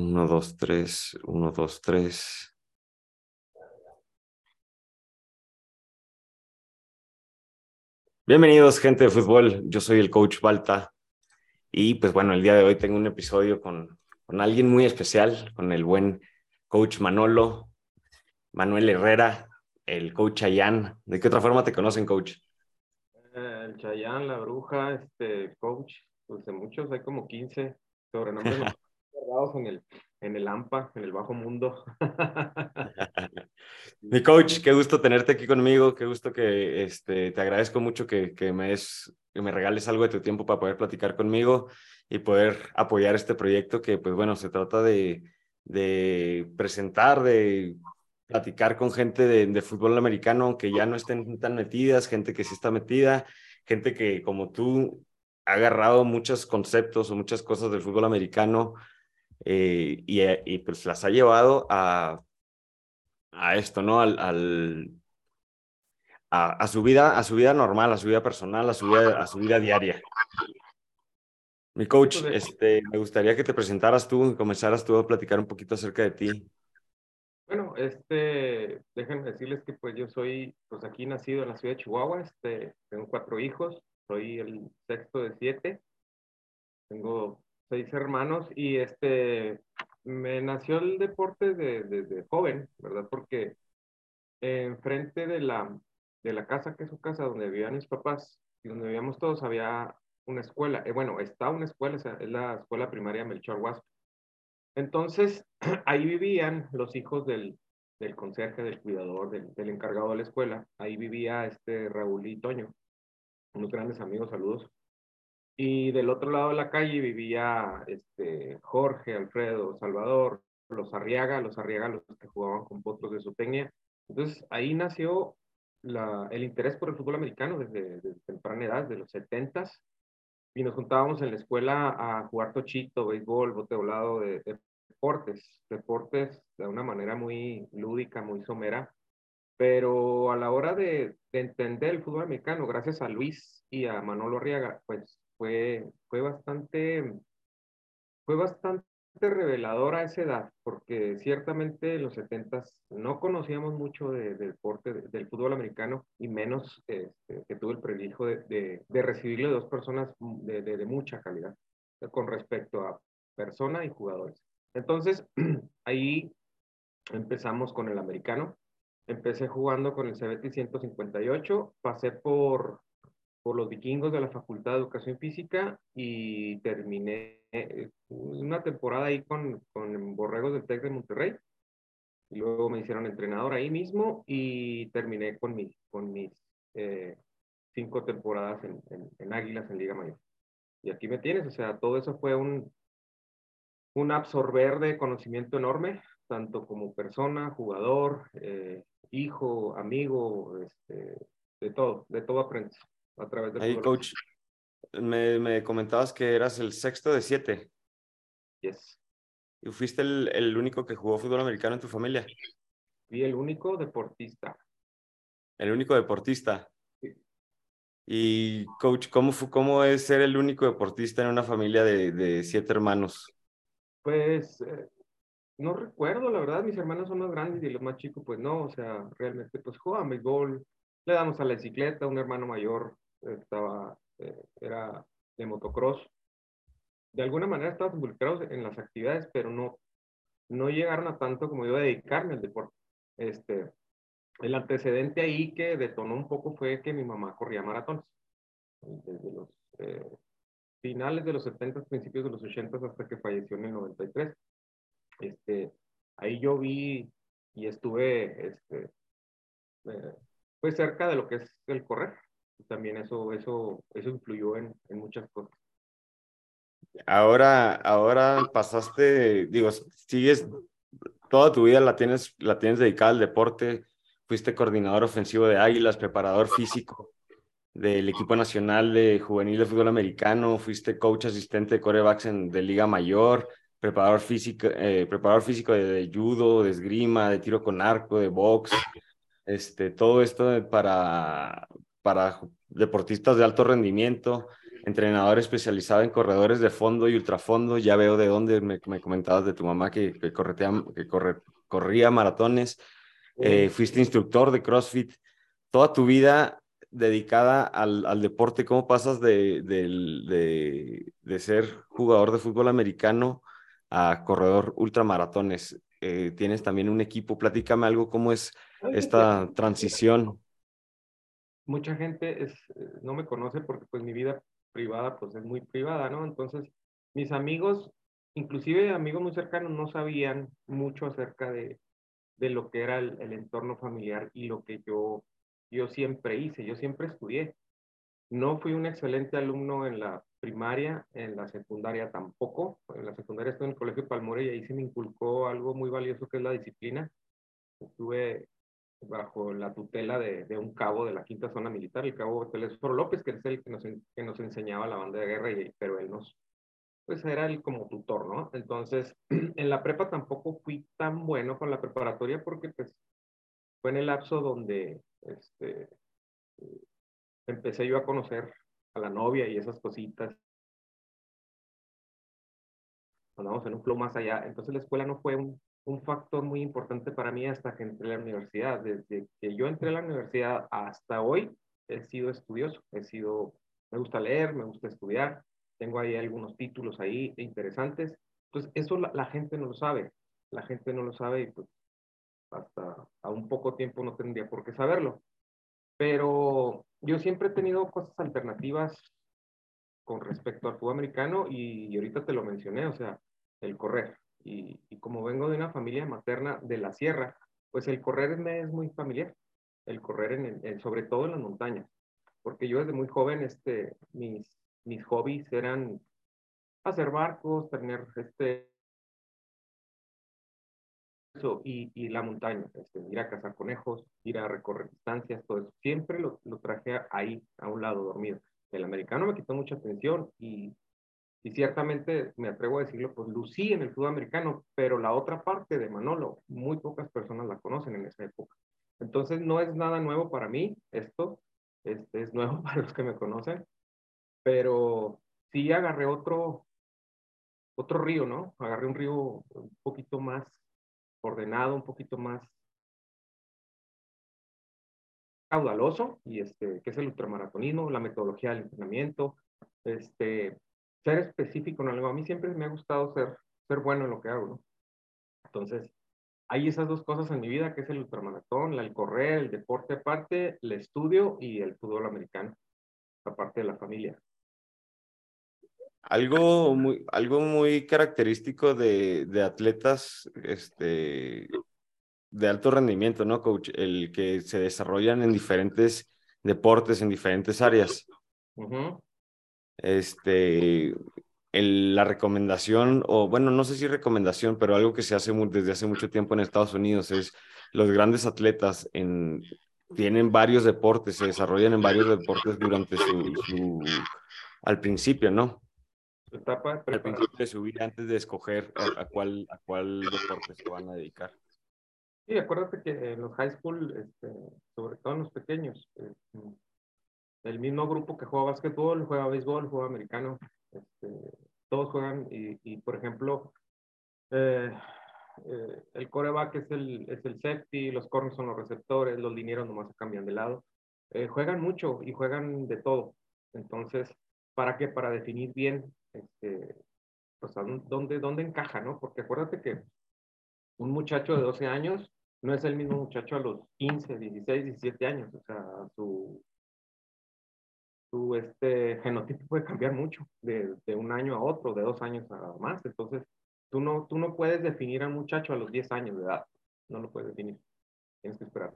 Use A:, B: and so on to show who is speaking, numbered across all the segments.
A: Uno, dos, tres, uno, dos, tres. Bienvenidos, gente de fútbol. Yo soy el coach Balta. Y pues bueno, el día de hoy tengo un episodio con, con alguien muy especial, con el buen coach Manolo, Manuel Herrera, el coach Ayan. ¿De qué otra forma te conocen, coach?
B: Eh, el Chayán, la bruja, este coach, pues de muchos, hay como 15 sobrenombres en el, en el AMPA, en el bajo mundo.
A: Mi coach, qué gusto tenerte aquí conmigo, qué gusto que este, te agradezco mucho que, que me, es, que me regales algo de tu tiempo para poder platicar conmigo y poder apoyar este proyecto que, pues bueno, se trata de, de presentar, de platicar con gente de, de, fútbol americano que ya no estén tan metidas, gente que sí está metida, gente que como tú ha agarrado muchos conceptos o muchas cosas del fútbol americano eh, y, y, pues las ha llevado a, a esto, ¿no? Al, al a, a, su vida, a su vida normal, a su vida personal, a su vida, a su vida diaria. Mi coach, este, me gustaría que te presentaras tú y comenzaras tú a platicar un poquito acerca de ti.
B: Bueno, este, déjenme decirles que pues yo soy, pues aquí nacido en la ciudad de Chihuahua, este, tengo cuatro hijos, soy el sexto de siete, tengo seis hermanos y este, me nació el deporte desde de, de joven, ¿verdad? Porque enfrente de la, de la casa, que es su casa, donde vivían mis papás y donde vivíamos todos, había una escuela, eh, bueno, está una escuela, es la escuela primaria Melchor Huasco. Entonces, ahí vivían los hijos del, del conserje, del cuidador, del, del, encargado de la escuela. Ahí vivía este Raúl y Toño, unos grandes amigos, saludos. Y del otro lado de la calle vivía este, Jorge, Alfredo, Salvador, los Arriaga, los Arriaga, los que jugaban con potros de Soteña. Entonces, ahí nació la, el interés por el fútbol americano desde, desde temprana edad, de los setentas y nos juntábamos en la escuela a jugar tochito, béisbol, bote volado, de, de, deportes, deportes de una manera muy lúdica, muy somera, pero a la hora de, de, entender el fútbol americano, gracias a Luis y a Manolo Arriaga, pues fue, fue bastante, fue bastante reveladora a esa edad, porque ciertamente en los 70 no conocíamos mucho de, de deporte, de, del fútbol americano, y menos este, que tuve el privilegio de, de recibirle dos personas de, mucha calidad con respecto a persona y jugadores. Entonces, ahí empezamos con el americano. Empecé jugando con el CBT 158, pasé por por los vikingos de la Facultad de Educación Física y terminé una temporada ahí con, con Borregos del TEC de Monterrey. Y luego me hicieron entrenador ahí mismo y terminé con mis, con mis eh, cinco temporadas en, en, en, Águilas en Liga Mayor. Y aquí me tienes, o sea, todo eso fue un, un absorber de conocimiento enorme, tanto como persona, jugador, eh, hijo, amigo, este, de todo, de todo aprendes a través de...
A: Hey, coach, me, me, comentabas que eras el sexto de siete.
B: Yes.
A: ¿Y fuiste el, el, único que jugó fútbol americano en tu familia?
B: Y el único deportista.
A: El único deportista.
B: Sí.
A: Y, coach, ¿cómo, fue, ¿cómo es ser el único deportista en una familia de, de siete hermanos?
B: Pues, eh, no recuerdo, la verdad, mis hermanos son más grandes y los más chicos, pues no, o sea, realmente, pues juegan béisbol, le damos a la bicicleta, un hermano mayor estaba, eh, era de motocross. De alguna manera estaban involucrados en las actividades, pero no, no llegaron a tanto como yo a dedicarme al deporte. Este, el antecedente ahí que detonó un poco fue que mi mamá corría maratones. Desde los eh, finales de los 70, principios de los 80 hasta que falleció en el 93. Este, ahí yo vi y estuve este, eh, pues cerca de lo que es el correr también eso, eso, eso influyó en, en muchas cosas.
A: Ahora, ahora pasaste, digo, sigues, toda tu vida la tienes, la tienes dedicada al deporte, fuiste coordinador ofensivo de Águilas, preparador físico del equipo nacional de juvenil de fútbol americano, fuiste coach asistente de corebacks en, de Liga Mayor, preparador físico, eh, preparador físico de, judo, de esgrima, de tiro con arco, de box, este, todo esto para, para deportistas de alto rendimiento. entrenador especializado en corredores de fondo y ultrafondo. Ya veo de dónde me, comentabas de tu mamá que, que, que corría maratones. Eh, fuiste instructor de CrossFit. Toda tu vida dedicada al, al deporte, ¿cómo pasas de, de, de, ser jugador de fútbol americano a corredor ultramaratones? Eh, tienes también un equipo, platícame algo, ¿cómo es esta transición?
B: Mucha gente es, eh, no me conoce porque pues mi vida privada pues es muy privada, ¿no? Entonces, mis amigos, inclusive amigos muy cercanos, no sabían mucho acerca de, de lo que era el, el, entorno familiar y lo que yo, yo siempre hice, yo siempre estudié. No fui un excelente alumno en la primaria, en la secundaria tampoco. En la secundaria estuve en el Colegio Palmore y ahí se me inculcó algo muy valioso que es la disciplina. Estuve bajo la tutela de, de, un cabo de la quinta zona militar, el cabo Telésforo López, que es el que nos, que nos enseñaba la banda de guerra, y, pero él nos, pues era el como tutor, ¿no? Entonces, en la prepa tampoco fui tan bueno con la preparatoria porque pues fue en el lapso donde este, empecé yo a conocer a la novia y esas cositas. Andamos en un flow más allá. Entonces la escuela no fue un, un factor muy importante para mí hasta que entré a la universidad. Desde que yo entré a la universidad hasta hoy he sido estudioso, he sido, me gusta leer, me gusta estudiar, tengo ahí algunos títulos ahí interesantes. Entonces, eso la, gente no lo sabe, la gente no lo sabe y pues hasta a un poco tiempo no tendría por qué saberlo. Pero yo siempre he tenido cosas alternativas con respecto al fútbol americano y, y ahorita te lo mencioné, o sea, el correr y, como vengo de una familia materna de la sierra, pues el correr me es muy familiar, el correr en, sobre todo en las montañas, porque yo desde muy joven, este, mis, mis hobbies eran hacer barcos, tener este y, y la montaña, este, ir a cazar conejos, ir a recorrer distancias, todo eso. Siempre lo, lo traje ahí, a un lado dormido. El americano me quitó mucha atención y y ciertamente, me atrevo a decirlo, pues lucí en el fútbol americano, pero la otra parte de Manolo, muy pocas personas la conocen en esa época. Entonces, no es nada nuevo para mí esto, este, es nuevo para los que me conocen, pero sí agarré otro, otro río, ¿no? Agarré un río un poquito más ordenado, un poquito más caudaloso, y este, que es el ultramaratonismo, la metodología del entrenamiento, este, ser específico en algo. A mí siempre me ha gustado ser, ser bueno en lo que hago, ¿no? Entonces, hay esas dos cosas en mi vida, que es el ultramaratón, el correr, el deporte aparte, el estudio y el fútbol americano, aparte de la familia.
A: Algo muy, algo muy característico de, de atletas este, de alto rendimiento, ¿no, coach? El que se desarrollan en diferentes deportes, en diferentes áreas. Uh este, el, la recomendación, o bueno, no sé si recomendación, pero algo que se hace desde hace mucho tiempo en Estados Unidos es los grandes atletas en, tienen varios deportes, se desarrollan en varios deportes durante su, su al principio, ¿no?
B: Etapa
A: al principio de su vida antes de escoger a, cuál, a cuál deporte se van a dedicar.
B: Sí, acuérdate que en los high school, este, sobre todo en los pequeños, eh, el mismo grupo que juega básquetbol, juega béisbol, juega americano, este, todos juegan y, por ejemplo, eh, eh, el coreback es el, es el safety, los corners son los receptores, los linieros nomás se cambian de lado. Eh, juegan mucho y juegan de todo. Entonces, ¿para qué? Para definir bien este, pues, dónde, dónde encaja, ¿no? Porque acuérdate que un muchacho de 12 años no es el mismo muchacho a los 15, 16, 17 años. O sea, su, tu este genotipo puede cambiar mucho de, de, un año a otro, de dos años a más. Entonces, tú no, tú no puedes definir a un muchacho a los 10 años de edad. No lo puedes definir. Tienes que esperar.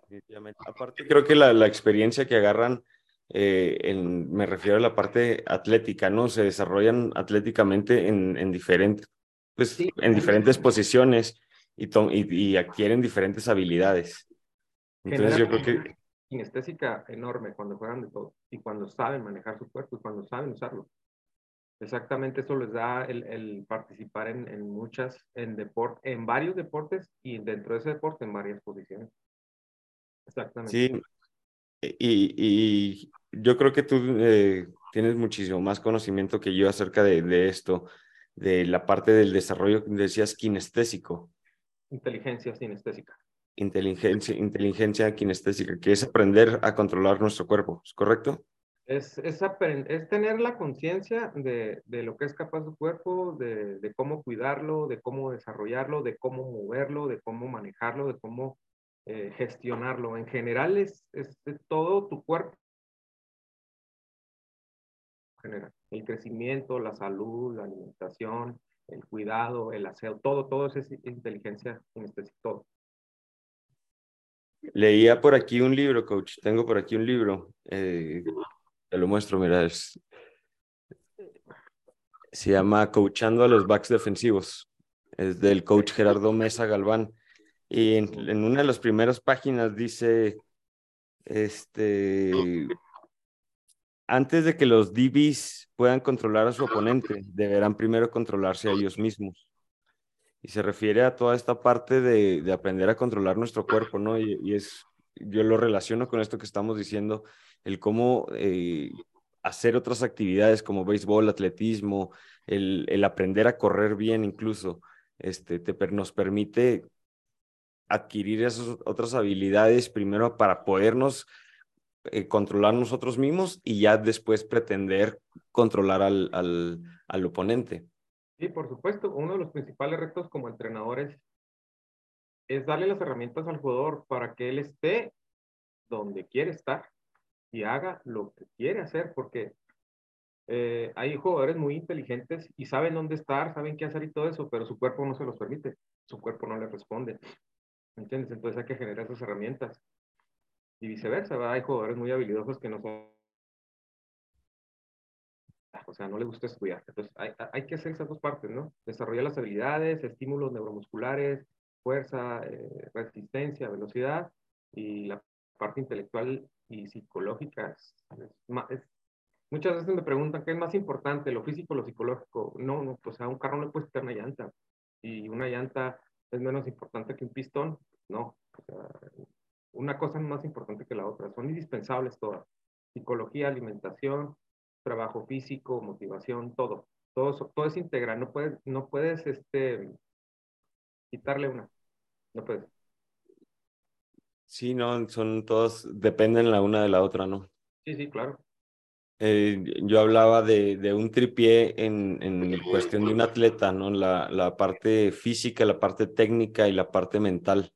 A: Aparte, creo que la, la experiencia que agarran, eh, en, me refiero a la parte atlética, ¿no? Se desarrollan atléticamente en, en, diferentes, pues, en diferentes posiciones y, y, y adquieren diferentes habilidades. Entonces, yo creo que
B: kinestésica enorme cuando juegan de todo y cuando saben manejar su cuerpo y cuando saben usarlo. Exactamente eso les da el, el participar en, en, muchas, en deporte, en varios deportes y dentro de ese deporte en varias posiciones. Exactamente.
A: Sí, y, y yo creo que tú eh, tienes muchísimo más conocimiento que yo acerca de, de esto, de la parte del desarrollo, decías, kinestésico.
B: Inteligencia sinestésica.
A: Inteligencia, inteligencia kinestésica, que es aprender a controlar nuestro cuerpo, ¿es correcto?
B: Es, es, tener la conciencia de, de, lo que es capaz tu cuerpo, de, de, cómo cuidarlo, de cómo desarrollarlo, de cómo moverlo, de cómo manejarlo, de cómo eh, gestionarlo. En general es, es todo tu cuerpo. El crecimiento, la salud, la alimentación, el cuidado, el aseo, todo, todo es inteligencia kinestésica, todo.
A: Leía por aquí un libro, coach. Tengo por aquí un libro. Eh, te lo muestro, mira. Es, se llama Coachando a los backs defensivos. Es del coach Gerardo Mesa Galván. Y en, una de las primeras páginas dice, este, antes de que los DBs puedan controlar a su oponente, deberán primero controlarse a ellos mismos. Y se refiere a toda esta parte de, de aprender a controlar nuestro cuerpo, ¿no? Y, es, yo lo relaciono con esto que estamos diciendo, el cómo eh, hacer otras actividades como béisbol, atletismo, el, el aprender a correr bien incluso, este, te, nos permite adquirir esas otras habilidades primero para podernos eh, controlar nosotros mismos y ya después pretender controlar al, al, al, oponente.
B: Sí, por supuesto. Uno de los principales retos como entrenadores es darle las herramientas al jugador para que él esté donde quiere estar y haga lo que quiere hacer, porque eh, hay jugadores muy inteligentes y saben dónde estar, saben qué hacer y todo eso, pero su cuerpo no se los permite, su cuerpo no le responde. ¿Entiendes? Entonces hay que generar esas herramientas. Y viceversa, hay jugadores muy habilidosos que no son. O sea, no les gusta estudiar. Entonces hay, hay que hacer esas dos partes, ¿no? Desarrollar las habilidades, estímulos neuromusculares, fuerza, eh, resistencia, velocidad y la parte intelectual y psicológica. Muchas veces me preguntan qué es más importante, lo físico o lo psicológico. No, no, pues a un carro no le puedes quitar una llanta. Y una llanta es menos importante que un pistón, no. Una cosa es más importante que la otra, son indispensables todas. Psicología, alimentación, trabajo físico, motivación, todo. Todo, todo es integral, no puedes, no puedes este, quitarle una, no puedes.
A: Sí, no, son todos, dependen la una de la otra, ¿no?
B: Sí, sí, claro.
A: Eh, yo hablaba de, de un tripié en, en, cuestión de un atleta, ¿no? La, la parte física, la parte técnica y la parte mental.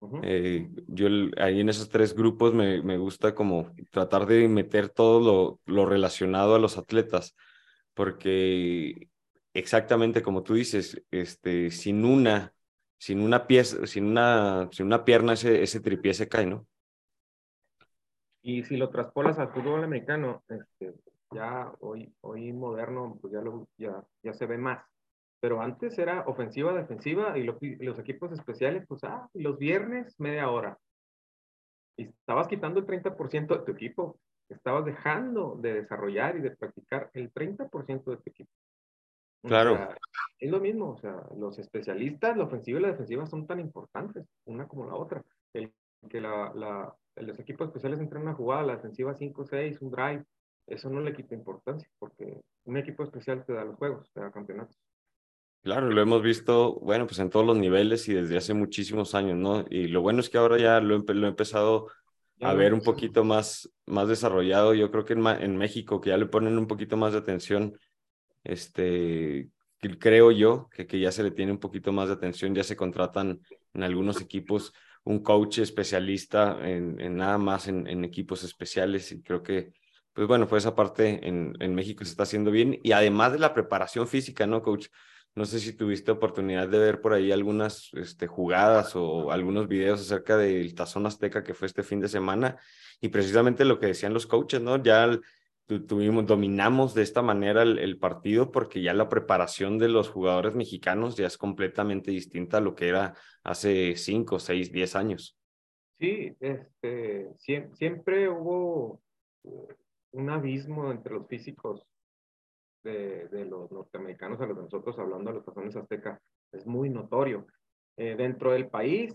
A: Uh -huh. eh, yo ahí en esos tres grupos me, me, gusta como tratar de meter todo lo, lo relacionado a los atletas, porque exactamente como tú dices, este, sin una, sin una pieza, sin una, sin una pierna ese, ese tripié se cae, ¿no?
B: Y si lo traspolas al fútbol americano, este, ya hoy, hoy moderno, pues ya, lo, ya, ya se ve más. Pero antes era ofensiva, defensiva y, lo, y los equipos especiales, pues, ah, los viernes media hora. Y estabas quitando el 30% de tu equipo. Estabas dejando de desarrollar y de practicar el 30% de tu equipo.
A: Claro.
B: O sea, es lo mismo, o sea, los especialistas, la ofensiva y la defensiva son tan importantes, una como la otra. El que la, la, los equipos especiales entran en una jugada, la defensiva 5-6, un drive, eso no le quita importancia, porque un equipo especial te da los juegos, te da campeonatos.
A: Claro, lo hemos visto, bueno, pues en todos los niveles y desde hace muchísimos años, ¿no? Y lo bueno es que ahora ya lo, lo he empezado a ver un poquito más, más desarrollado. Yo creo que en, en, México, que ya le ponen un poquito más de atención, este, creo yo que, que ya se le tiene un poquito más de atención, ya se contratan en algunos equipos un coach especialista en, en nada más en, en, equipos especiales y creo que, pues bueno, pues esa parte en, en México se está haciendo bien y además de la preparación física, ¿no, coach? No sé si tuviste oportunidad de ver por ahí algunas este, jugadas o algunos videos acerca del Tazón Azteca que fue este fin de semana y precisamente lo que decían los coaches, ¿no? Ya tuvimos, dominamos de esta manera el, partido porque ya la preparación de los jugadores mexicanos ya es completamente distinta a lo que era hace 5, 6, 10 años.
B: Sí, este, siempre, siempre hubo un abismo entre los físicos de, de, los norteamericanos a los de nosotros, hablando de los tazones azteca, es muy notorio. Eh, dentro del país,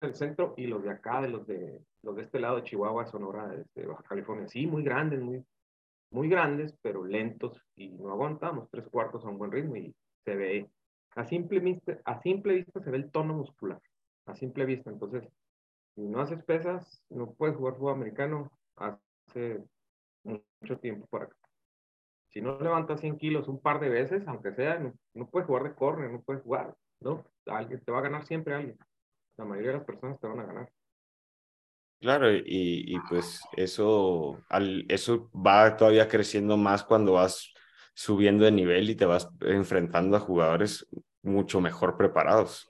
B: del centro y los de acá, de los de, los de este lado de Chihuahua, Sonora, de Baja California. Sí, muy grandes, muy, muy grandes, pero lentos y no aguantamos tres cuartos a un buen ritmo y se ve, a simple vista, a simple vista se ve el tono muscular, a simple vista. Entonces, si no haces pesas, no puedes jugar fútbol americano hace mucho tiempo para acá. Si no levantas 100 kilos un par de veces, aunque sea, no, no puedes jugar de corner, no puedes jugar, ¿no? Alguien te va a ganar siempre alguien. La mayoría de las personas te van a ganar.
A: Claro, y, y pues eso, al, eso va todavía creciendo más cuando vas subiendo de nivel y te vas enfrentando a jugadores mucho mejor preparados.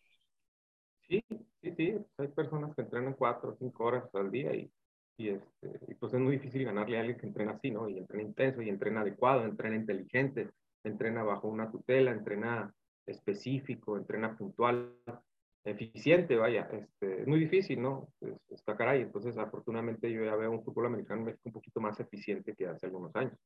B: Sí, sí, sí. Hay personas que entrenan cuatro o cinco horas al día y, y, este, pues es muy difícil ganarle a alguien que entrena así, ¿no? Y entrena intenso, y entrena adecuado, entrena inteligente, entrena bajo una tutela, entrena específico, entrena puntual, eficiente, vaya. Este, es muy difícil, ¿no? está caray. Entonces, afortunadamente yo ya veo un fútbol americano un poquito más eficiente que hace algunos años.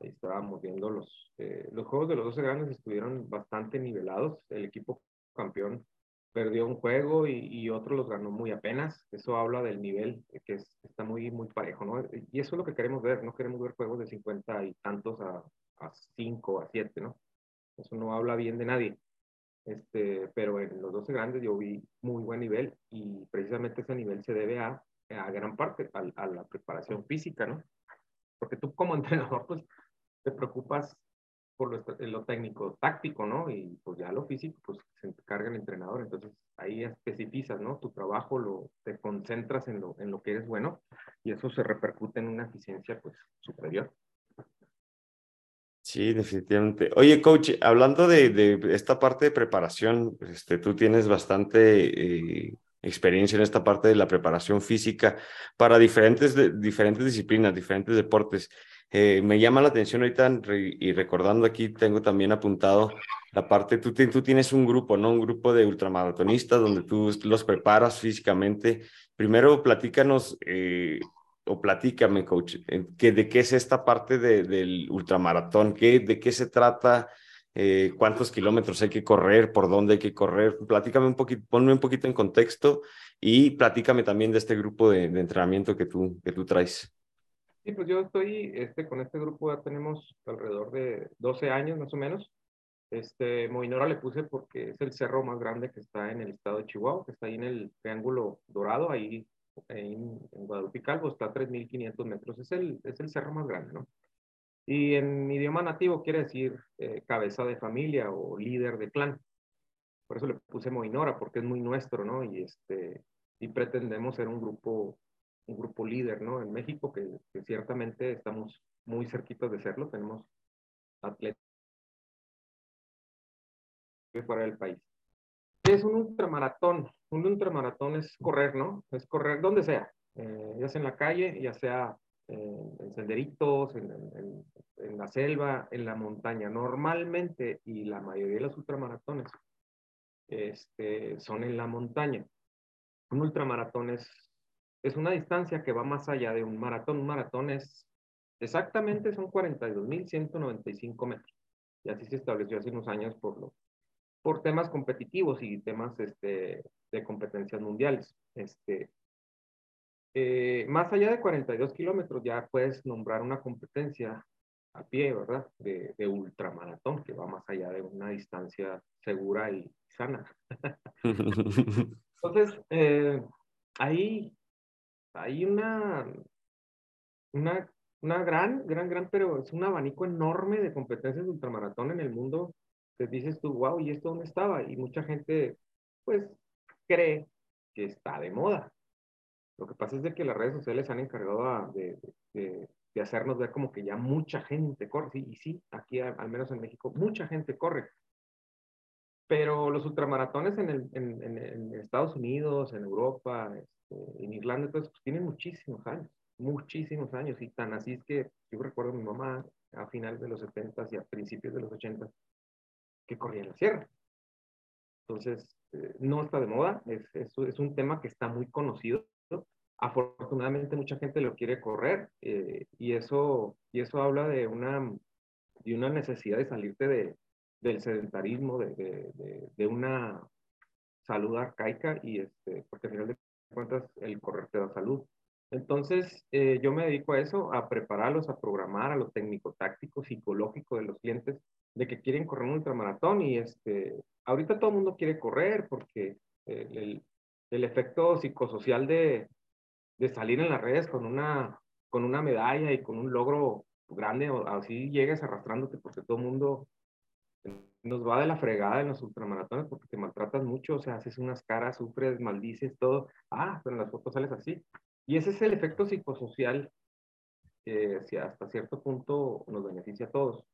B: Ahí estábamos viendo los, eh, los juegos de los 12 grandes estuvieron bastante nivelados. El equipo campeón perdió un juego y, otro los ganó muy apenas. Eso habla del nivel que está muy, muy parejo, ¿no? Y eso es lo que queremos ver. No queremos ver juegos de 50 y tantos a, a 5, a 7, ¿no? Eso no habla bien de nadie. Este, pero en los 12 grandes yo vi muy buen nivel y precisamente ese nivel se debe a, a gran parte a, a la preparación física, ¿no? Porque tú como entrenador, pues te preocupas lo, técnico táctico, ¿no? Y pues ya lo físico, pues se encarga el entrenador. Entonces ahí especificas, ¿no? Tu trabajo lo, te concentras en lo, en lo que eres bueno y eso se repercute en una eficiencia, pues, superior.
A: Sí, definitivamente. Oye, coach, hablando de, de esta parte de preparación, este, tú tienes bastante eh, experiencia en esta parte de la preparación física para diferentes, de, diferentes disciplinas, diferentes deportes. Eh, me llama la atención ahorita y recordando aquí, tengo también apuntado la parte, tú, tú tienes un grupo, ¿no? Un grupo de ultramaratonistas donde tú los preparas físicamente. Primero, platícanos eh, o platícame, coach, que, de qué es esta parte de, del ultramaratón, ¿Qué, de qué se trata, eh, cuántos kilómetros hay que correr, por dónde hay que correr. Platícame un poquito, ponme un poquito en contexto y platícame también de este grupo de, de entrenamiento que tú, que tú traes.
B: Sí, pues yo estoy este, con este grupo, ya tenemos alrededor de 12 años más o menos. Este, Moinora le puse porque es el cerro más grande que está en el estado de Chihuahua, que está ahí en el Triángulo Dorado, ahí en, en Guadalupe Calvo, está a 3.500 metros, es el, es el cerro más grande, ¿no? Y en idioma nativo quiere decir eh, cabeza de familia o líder de clan. Por eso le puse Moinora, porque es muy nuestro, ¿no? Y, este, y pretendemos ser un grupo un grupo líder, ¿no? En México, que, ciertamente estamos muy cerquitos de serlo, tenemos atletas fuera del país. ¿Qué es un ultramaratón? Un ultramaratón es correr, ¿no? Es correr donde sea, eh, ya sea en la calle, ya sea en, en senderitos, en, en, en, la selva, en la montaña. Normalmente, y la mayoría de los ultramaratones este, son en la montaña. Un ultramaratón es es una distancia que va más allá de un maratón. Un maratón es exactamente son 42.195 metros. Y así se estableció hace unos años por, lo, por temas competitivos y temas este, de competencias mundiales. Este, eh, más allá de 42 kilómetros ya puedes nombrar una competencia a pie, ¿verdad? De, de, ultramaratón, que va más allá de una distancia segura y sana. Entonces, eh, ahí hay una, una, una gran, gran, gran, pero es un abanico enorme de competencias de ultramaratón en el mundo. Te dices tú, wow, ¿y esto dónde estaba? Y mucha gente, pues, cree que está de moda. Lo que pasa es de que las redes sociales han encargado de, de, de hacernos ver como que ya mucha gente corre. Sí, y sí, aquí, al menos en México, mucha gente corre. Pero los ultramaratones en, el, en, en, en Estados Unidos, en Europa, en Irlanda, entonces pues, tienen muchísimos años, muchísimos años, y tan así es que yo recuerdo a mi mamá a finales de los 70 y a principios de los 80 que corría en la sierra. Entonces, eh, no está de moda, es, es, es, un tema que está muy conocido. Afortunadamente mucha gente lo quiere correr eh, y, eso, y eso habla de una, de una necesidad de salirte de, del sedentarismo, de, de, de, una salud arcaica y este, porque al final de cuentas el correr te da salud. Entonces, eh, yo me dedico a eso, a prepararlos, a programar a lo técnico, táctico, psicológico de los clientes de que quieren correr un ultramaratón y este, ahorita todo el mundo quiere correr porque el, el, efecto psicosocial de, de, salir en las redes con una, con una medalla y con un logro grande, así llegues arrastrándote porque todo el mundo nos va de la fregada en los ultramaratones porque te maltratas mucho, o sea, haces unas caras, sufres, maldices, todo. Ah, pero en las fotos sales así. Y ese es el efecto psicosocial que hasta cierto punto nos beneficia a todos,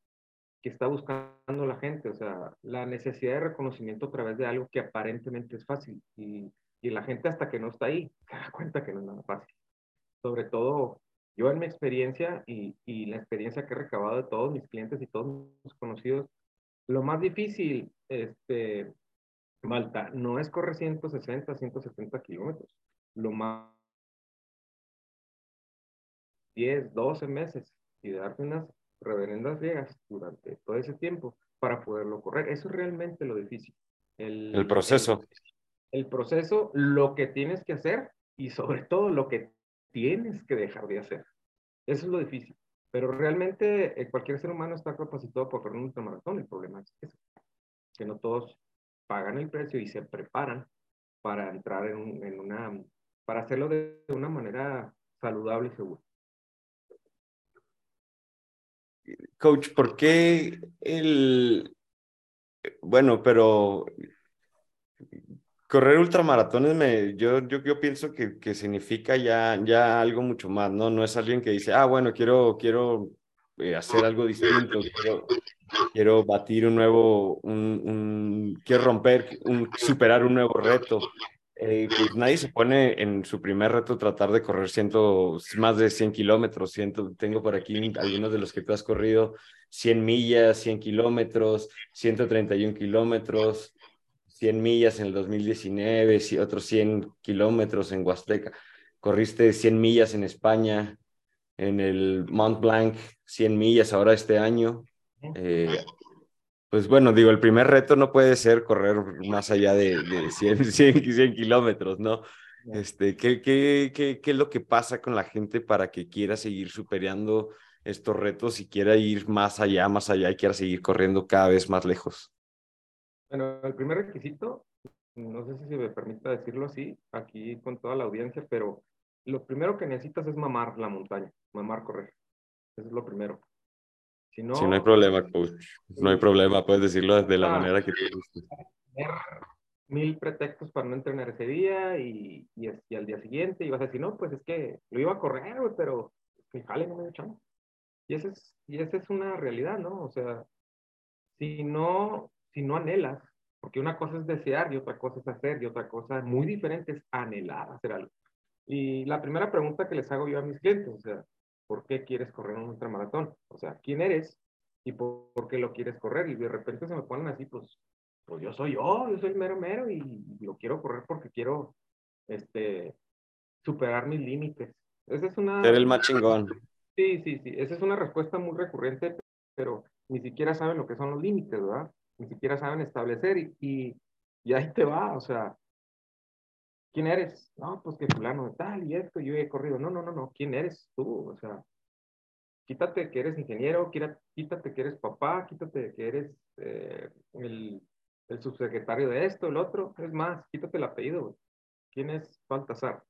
B: que está buscando la gente, o sea, la necesidad de reconocimiento a través de algo que aparentemente es fácil. Y, y la gente hasta que no está ahí, se da cuenta que no es nada fácil. Sobre todo yo en mi experiencia y, y la experiencia que he recabado de todos mis clientes y todos mis conocidos, lo más difícil, este, Malta, no es correr 160, 170 kilómetros. Lo más 10, 12 meses y darte unas reverendas llegas durante todo ese tiempo para poderlo correr. Eso es realmente lo difícil.
A: El, el proceso.
B: El, el, proceso, lo que tienes que hacer y sobre todo lo que tienes que dejar de hacer. Eso es lo difícil. Pero realmente eh, cualquier ser humano está capacitado para correr un ultramaratón. El problema es eso, que no todos pagan el precio y se preparan para entrar en, en una, para hacerlo de, de una manera saludable y segura.
A: Coach, ¿por qué el... Bueno, pero correr ultramaratones, me, yo, yo, yo pienso que, que significa ya, ya algo mucho más, ¿no? No es alguien que dice, ah, bueno, quiero, quiero eh, hacer algo distinto, quiero, quiero batir un nuevo, un, un, quiero romper, un, superar un nuevo reto. Eh, pues nadie se pone en su primer reto tratar de correr ciento, más de 100 kilómetros. Ciento, tengo por aquí algunos de los que tú has corrido 100 millas, 100 kilómetros, 131 kilómetros, 100 millas en el 2019, y otros 100 kilómetros en Huasteca. Corriste 100 millas en España, en el Mont Blanc, 100 millas ahora este año. Eh, pues bueno, digo, el primer reto no puede ser correr más allá de, de 100, 100, 100, kilómetros, ¿no? Este, ¿qué, qué, qué, ¿Qué es lo que pasa con la gente para que quiera seguir superando estos retos y quiera ir más allá, más allá y quiera seguir corriendo cada vez más lejos?
B: Bueno, el primer requisito, no sé si se me permita decirlo así, aquí con toda la audiencia, pero lo primero que necesitas es mamar la montaña, mamar correr. Eso es lo primero.
A: Si no, no hay problema, coach. No hay problema, puedes decirlo de la manera que te guste.
B: Mil pretextos para no entrenar ese día y, y, y, al día siguiente y vas a decir, no, pues es que lo iba a correr, pero mi jale no me dio Y esa es, y esa es una realidad, ¿no? O sea, si no, si no anhelas, porque una cosa es desear y otra cosa es hacer y otra cosa muy diferente es anhelar hacer algo. Y la primera pregunta que les hago yo a mis clientes, o sea, ¿por qué quieres correr un ultramaratón? O sea, ¿quién eres y por, qué lo quieres correr? Y de repente se me ponen así, pues, pues yo soy yo, yo soy mero mero y lo quiero correr porque quiero este, superar mis límites. Esa es una...
A: Ser el más chingón.
B: Sí, sí, sí. Esa es una respuesta muy recurrente, pero ni siquiera saben lo que son los límites, ¿verdad? Ni siquiera saben establecer y, y, y ahí te va, o sea, ¿quién eres? No, pues que fulano de tal y esto, yo he corrido. No, no, no, no, ¿quién eres tú? O sea, quítate que eres ingeniero, quítate que eres papá, quítate que eres eh, el, el, subsecretario de esto, el otro. Es más, quítate el apellido. ¿Quién es Baltasar?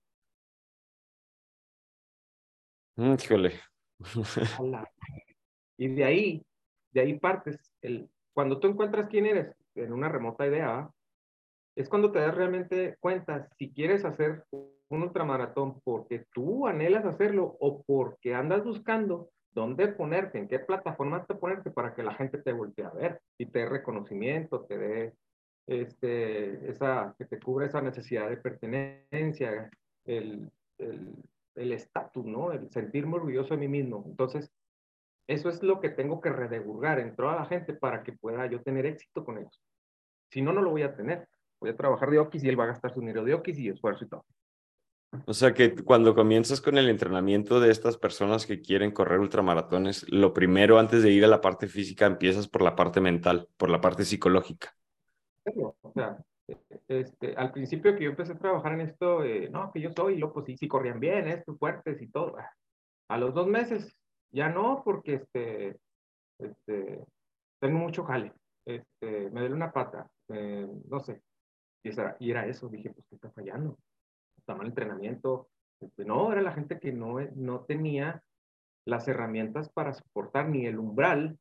A: Mm, híjole.
B: y de ahí, de ahí partes. El, cuando tú encuentras quién eres en una remota idea, es cuando te das realmente cuenta si quieres hacer un ultramaratón porque tú anhelas hacerlo o porque andas buscando dónde ponerte, en qué plataforma te ponerte para que la gente te voltee a ver y te dé reconocimiento, te dé este, esa, que te cubra esa necesidad de pertenencia, el estatus, el, ¿no? El sentirme orgulloso de mí mismo. Entonces, eso es lo que tengo que redegurgar en toda la gente para que pueda yo tener éxito con ellos. Si no, no lo voy a tener voy a trabajar de Okis y él va a gastar su dinero de Okis y esfuerzo y todo.
A: O sea que cuando comienzas con el entrenamiento de estas personas que quieren correr ultramaratones, lo primero antes de ir a la parte física empiezas por la parte mental, por la parte psicológica.
B: O sea, este, al principio que yo empecé a trabajar en esto, eh, no, que yo soy, pues sí, sí corrían bien, esto, fuertes y todo. A los dos meses, ya no, porque este, este, tengo mucho jale, este, me duele una pata, eh, no sé. Y, y era eso, dije, pues, ¿qué está fallando? Está mal entrenamiento. Este, no, era la gente que no, no tenía las herramientas para soportar ni el umbral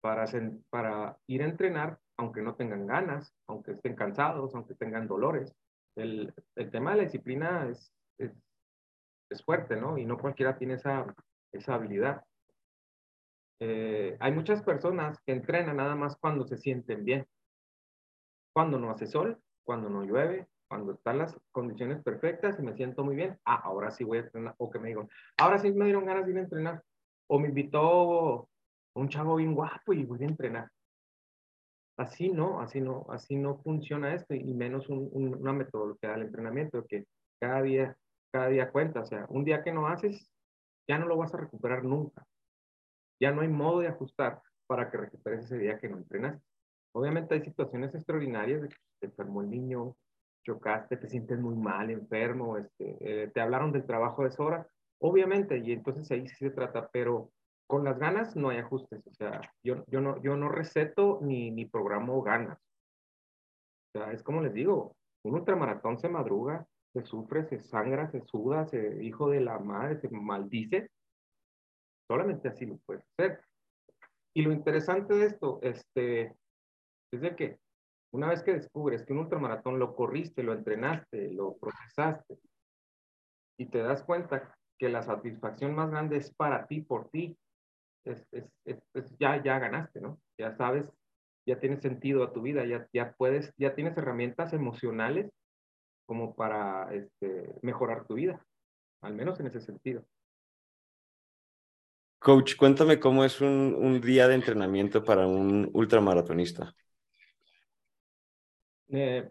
B: para, para ir a entrenar, aunque no tengan ganas, aunque estén cansados, aunque tengan dolores. El, el tema de la disciplina es, es, es, fuerte, ¿no? Y no cualquiera tiene esa, esa habilidad. Eh, hay muchas personas que entrenan nada más cuando se sienten bien. Cuando no hace sol, cuando no llueve, cuando están las condiciones perfectas y me siento muy bien, ah, ahora sí voy a entrenar, o que me digan, ahora sí me dieron ganas de ir a entrenar, o me invitó un chavo bien guapo y voy a entrenar. Así no, así no, así no funciona esto y menos un, una metodología del entrenamiento que cada día, cada día cuenta. O sea, un día que no haces, ya no lo vas a recuperar nunca. Ya no hay modo de ajustar para que recuperes ese día que no entrenaste. Obviamente hay situaciones extraordinarias de que te enfermó el niño, chocaste, te sientes muy mal, enfermo, este, eh, te hablaron del trabajo de Sora, obviamente, y entonces ahí sí se trata, pero con las ganas no hay ajustes, o sea, yo, yo, no, yo no receto ni, ni programo ganas. O sea, es como les digo, un ultramaratón se madruga, se sufre, se sangra, se suda, se hijo de la madre, se maldice. Solamente así lo puedes hacer. Y lo interesante de esto este, es que una vez que descubres que un ultramaratón lo corriste, lo entrenaste, lo procesaste y te das cuenta que la satisfacción más grande es para ti, por ti, es, es, ya, ya ganaste, ¿no? Ya sabes, ya tienes sentido a tu vida, ya, ya puedes, ya tienes herramientas emocionales como para este, mejorar tu vida, al menos en ese sentido.
A: Coach, cuéntame cómo es un, un día de entrenamiento para un ultramaratonista.
B: Eh,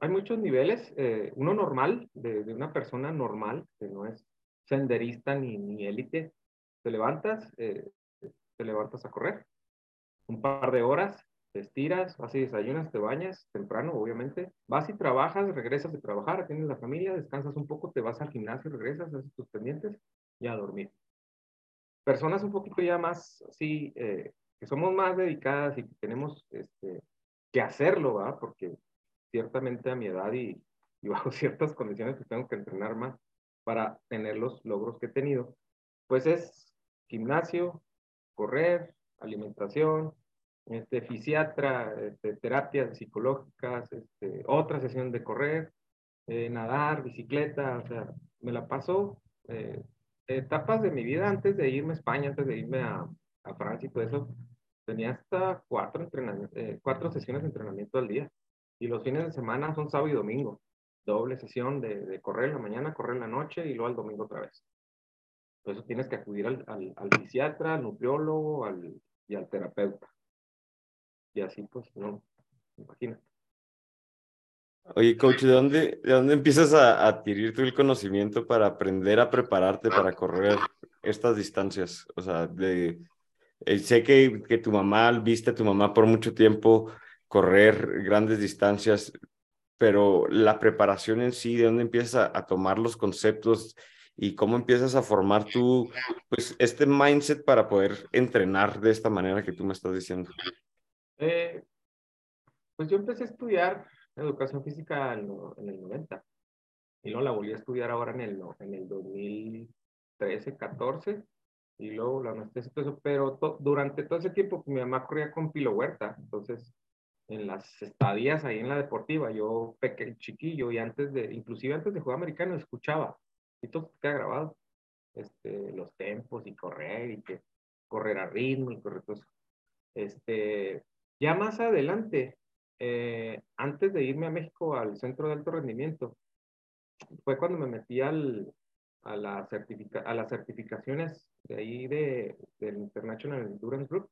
B: hay muchos niveles. Eh, uno normal, de, una persona normal, que no es senderista ni, ni élite, te levantas, eh, te levantas a correr. Un par de horas, te estiras, vas y desayunas, te bañas, temprano, obviamente. Vas y trabajas, regresas de trabajar, tienes la familia, descansas un poco, te vas al gimnasio, regresas, haces tus pendientes y a dormir. Personas un poquito ya más, así, que somos más dedicadas y que tenemos este, que hacerlo, ¿verdad? Porque ciertamente a mi edad y, bajo ciertas condiciones que tengo que entrenar más para tener los logros que he tenido, pues es gimnasio, correr, alimentación, este, fisiatra, este, terapias psicológicas, este, otra sesión de correr, eh, nadar, bicicleta, o sea, me la paso eh, etapas de mi vida antes de irme a España, antes de irme a, a Francia y todo eso, tenía hasta cuatro, eh, cuatro sesiones de entrenamiento al día. Y los fines de semana son sábado y domingo. Doble sesión de, de correr en la mañana, correr en la noche y luego al domingo otra vez. Por eso tienes que acudir al, al, al fisiatra, al nutriólogo al, y al terapeuta. Y así pues, no, imagínate.
A: Oye, coach, ¿de dónde, ¿de dónde empiezas a adquirir tú el conocimiento para aprender a prepararte para correr estas distancias? O sea, de, eh, sé que, que tu mamá, viste a tu mamá por mucho tiempo correr grandes distancias, pero la preparación en sí, ¿de dónde empiezas a, tomar los conceptos y cómo empiezas a formar tú, pues, este mindset para poder entrenar de esta manera que tú me estás diciendo?
B: Eh, pues yo empecé a estudiar educación física en, el 90 y luego la volví a estudiar ahora en el, en el 2013, 14 y luego la anestesia, eso, pero durante todo ese tiempo mi mamá corría con Pilo Huerta, entonces en las estadías ahí en la deportiva, yo pequeño, chiquillo y antes de, inclusive antes de jugar americano escuchaba, y todo queda grabado, este, los tempos y correr y que correr a ritmo y correr todo eso. Este, ya más adelante, eh, antes de irme a México al centro de alto rendimiento, fue cuando me metí a, las certificaciones de ahí de, del International Endurance Group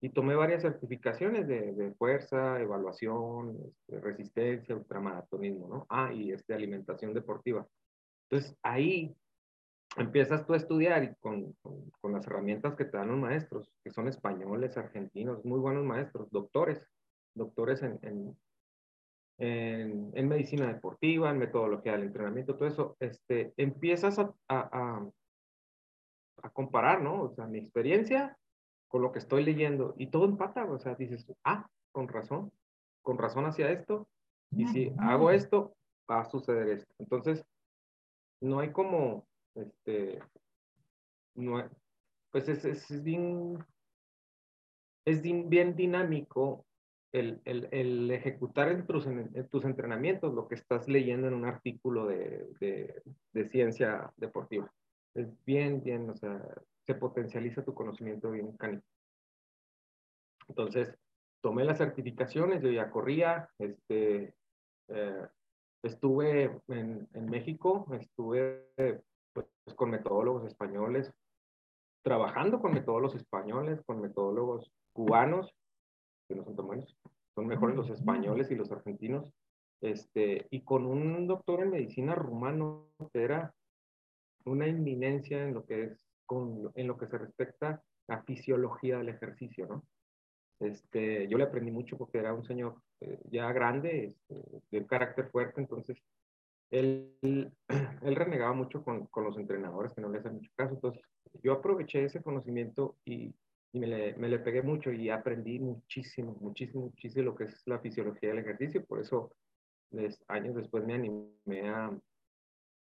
B: y tomé varias certificaciones de, de fuerza, evaluación, este, resistencia, ultramaratonismo, ¿no? Ah, y este, alimentación deportiva. Entonces ahí empiezas tú a estudiar y con, con, las herramientas que te dan los maestros, que son españoles, argentinos, muy buenos maestros, doctores, doctores en, en, en, en, medicina deportiva, en metodología del entrenamiento, todo eso, este, empiezas a, a, a, comparar, ¿no? O sea, mi experiencia con lo que estoy leyendo y todo empata, o sea, dices, ah, con razón, con razón hacia esto, y si hago esto, va a suceder esto. Entonces, no hay como, este, no pues es, es, bien, es bien dinámico el, el, el ejecutar en tus, tus, entrenamientos lo que estás leyendo en un artículo de, de, ciencia deportiva. Es bien, bien, o sea, se potencializa tu conocimiento bien cánico. Entonces, tomé las certificaciones, yo ya corría, este, eh, estuve en, en, México, estuve pues, con metodólogos españoles, trabajando con metodólogos españoles, con metodólogos cubanos, que no son tan buenos, son mejores los españoles y los argentinos, este, y con un doctor en medicina rumano que era una inminencia en lo que es, con, en lo que se respecta a fisiología del ejercicio, ¿no? Este, yo le aprendí mucho porque era un señor eh, ya grande, este, de carácter fuerte, entonces él, él renegaba mucho con, con, los entrenadores que no le hacen mucho caso, entonces yo aproveché ese conocimiento y, y me, le, me, le, pegué mucho y aprendí muchísimo, muchísimo, muchísimo lo que es la fisiología del ejercicio, por eso años después me animé a,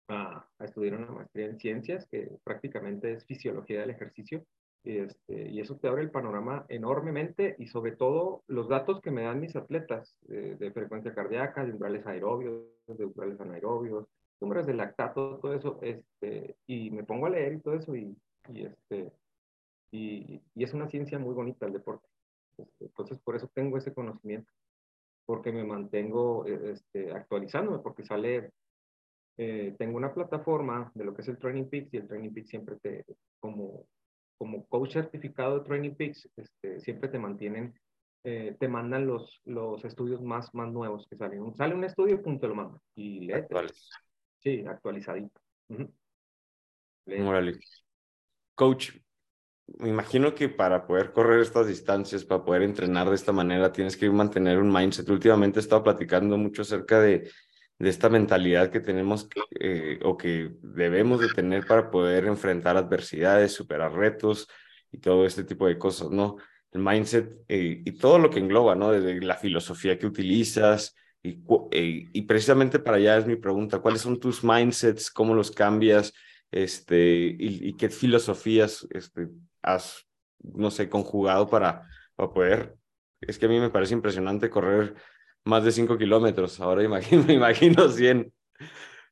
B: a, a, estudiar una maestría en ciencias, que prácticamente es fisiología del ejercicio, este, y eso te abre el panorama enormemente y sobre todo los datos que me dan mis atletas eh, de frecuencia cardíaca, de umbrales aerobios, de umbrales anaerobios, números de lactato, todo eso, este, y me pongo a leer y todo eso y, y este, y, y, es una ciencia muy bonita el deporte. Este, entonces, por eso tengo ese conocimiento, porque me mantengo eh, este, actualizándome, porque sale, eh, tengo una plataforma de lo que es el Training Peaks y el Training Peaks siempre te, como, como coach certificado de Training Peaks, este, siempre te mantienen, eh, te mandan los, los estudios más, más nuevos que salen. Sale un estudio, punto, lo mando. Y Sí, actualizadito. Uh
A: Coach, me imagino que para poder correr estas distancias, para poder entrenar de esta manera, tienes que mantener un mindset. Últimamente he estado platicando mucho acerca de, de esta mentalidad que tenemos eh, o que debemos de tener para poder enfrentar adversidades, superar retos y todo este tipo de cosas, ¿no? El mindset eh, y todo lo que engloba, ¿no? Desde la filosofía que utilizas y, eh, y precisamente para allá es mi pregunta, ¿cuáles son tus mindsets? ¿Cómo los cambias? este, y, y, qué filosofías este, has, no sé, conjugado para, para poder. Es que a mí me parece impresionante correr más de 5 kilómetros. Ahora imagino, me imagino 100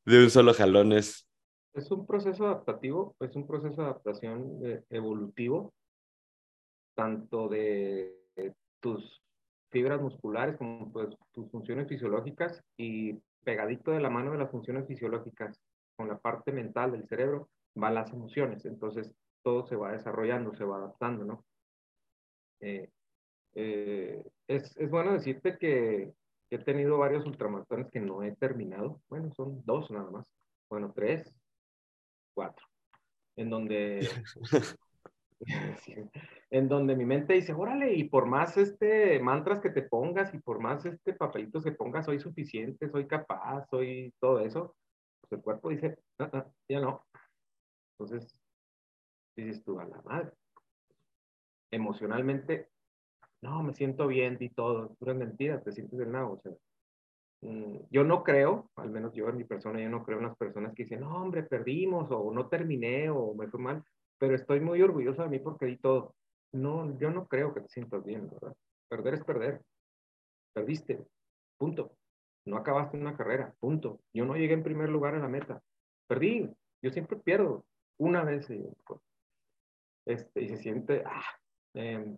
A: de un solo jalón. Es,
B: es un proceso adaptativo, es un proceso de adaptación eh, evolutivo, tanto de, de tus fibras musculares como pues, tus funciones fisiológicas y pegadito de la mano de las funciones fisiológicas con la parte mental del cerebro, van las emociones. Entonces, todo se va desarrollando, se va adaptando, ¿no? Eh, eh, es, es, bueno decirte que, he tenido varios ultramaratones que no he terminado. Bueno, son dos nada más. Bueno, tres, cuatro. En donde, en donde mi mente dice, órale, y por más este mantras que te pongas y por más este papelitos que pongas, soy suficiente, soy capaz, soy todo eso, pues el cuerpo dice, ah, ah, ya no. Entonces, dices tú, a la madre. Emocionalmente, no, me siento bien y todo, pura mentira, te sientes del nada. O sea, mm, yo no creo, al menos yo en mi persona, yo no creo en las personas que dicen, no, hombre, perdimos, o no terminé, o me fue mal, pero estoy muy orgulloso de mí porque di todo. No, yo no creo que te sientas bien, ¿verdad? Perder es perder. Perdiste, punto. No acabaste una carrera, punto. Yo no llegué en primer lugar en la meta. Perdí, yo siempre pierdo. Una vez, este, y se siente, ah, em,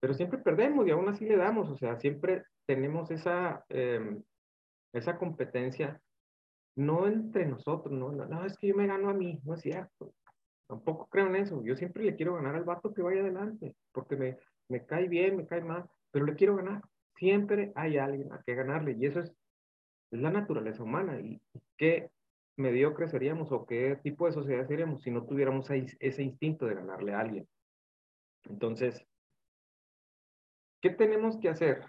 B: pero siempre perdemos y aún así le damos, o sea, siempre tenemos esa, em, esa competencia, no entre nosotros, no, no, es que yo me gano a mí, no es cierto, tampoco creo en eso, yo siempre le quiero ganar al vato que vaya adelante, porque me, me cae bien, me cae mal, pero le quiero ganar, siempre hay alguien a que ganarle, y eso es, la naturaleza humana, y qué mediocres seríamos o qué tipo de sociedad seríamos si no tuviéramos ese instinto de ganarle a alguien. Entonces, ¿qué tenemos que hacer?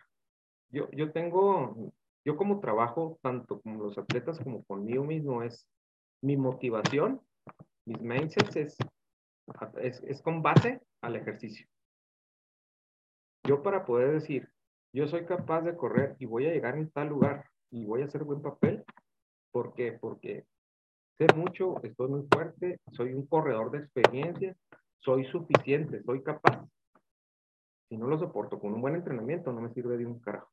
B: Yo, yo tengo yo como trabajo, tanto con los atletas como conmigo mismo, es mi motivación, mis mindsets es, es, es con base al ejercicio. Yo para poder decir, yo soy capaz de correr y voy a llegar en tal lugar y voy a hacer buen papel, ¿por qué? Porque sé mucho, estoy muy fuerte, soy un corredor de experiencia, soy suficiente, soy capaz. Si no lo soporto con un buen entrenamiento, no me sirve de un carajo.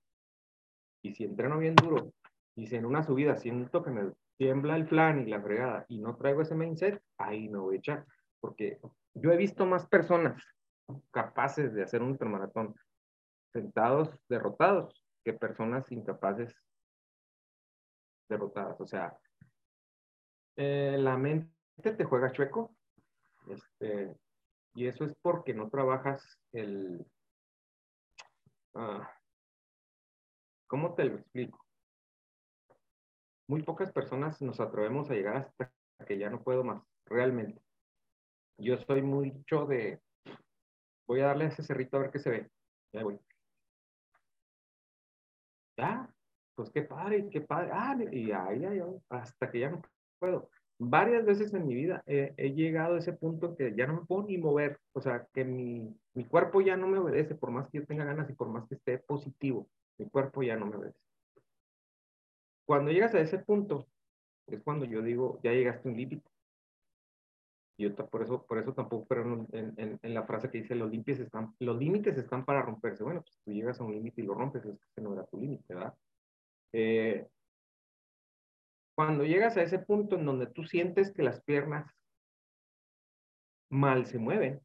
B: Y si entreno bien duro, y si en una subida siento que me tiembla el plan y la fregada y no traigo ese mindset, ahí me voy a echar. Porque yo he visto más personas capaces de hacer un ultramaratón sentados derrotados que personas incapaces derrotadas. O sea, eh, la mente te juega chueco, este, y eso es porque no trabajas el... Ah, ¿Cómo te lo explico? Muy pocas personas nos atrevemos a llegar hasta que ya no puedo más, realmente. Yo soy mucho de, voy a darle a ese cerrito a ver qué se ve. Ya voy. Ya, pues qué padre, qué padre. Ah, y ahí, ya, hasta que ya no puedo. Varias veces en mi vida he, llegado a ese punto que ya no me puedo ni mover. O sea, que mi, mi cuerpo ya no me obedece, por más que yo tenga ganas y por más que esté positivo. Mi cuerpo ya no me obedece. Cuando llegas a ese punto, es cuando yo digo, ya llegaste a un límite. Yo por eso, por eso tampoco, pero en, la frase que dice, los límites están, los límites están para romperse. Bueno, pues tú llegas a un límite y lo rompes, es que no era tu límite, ¿verdad? Eh, cuando llegas a ese punto en donde tú sientes que las piernas mal se mueven,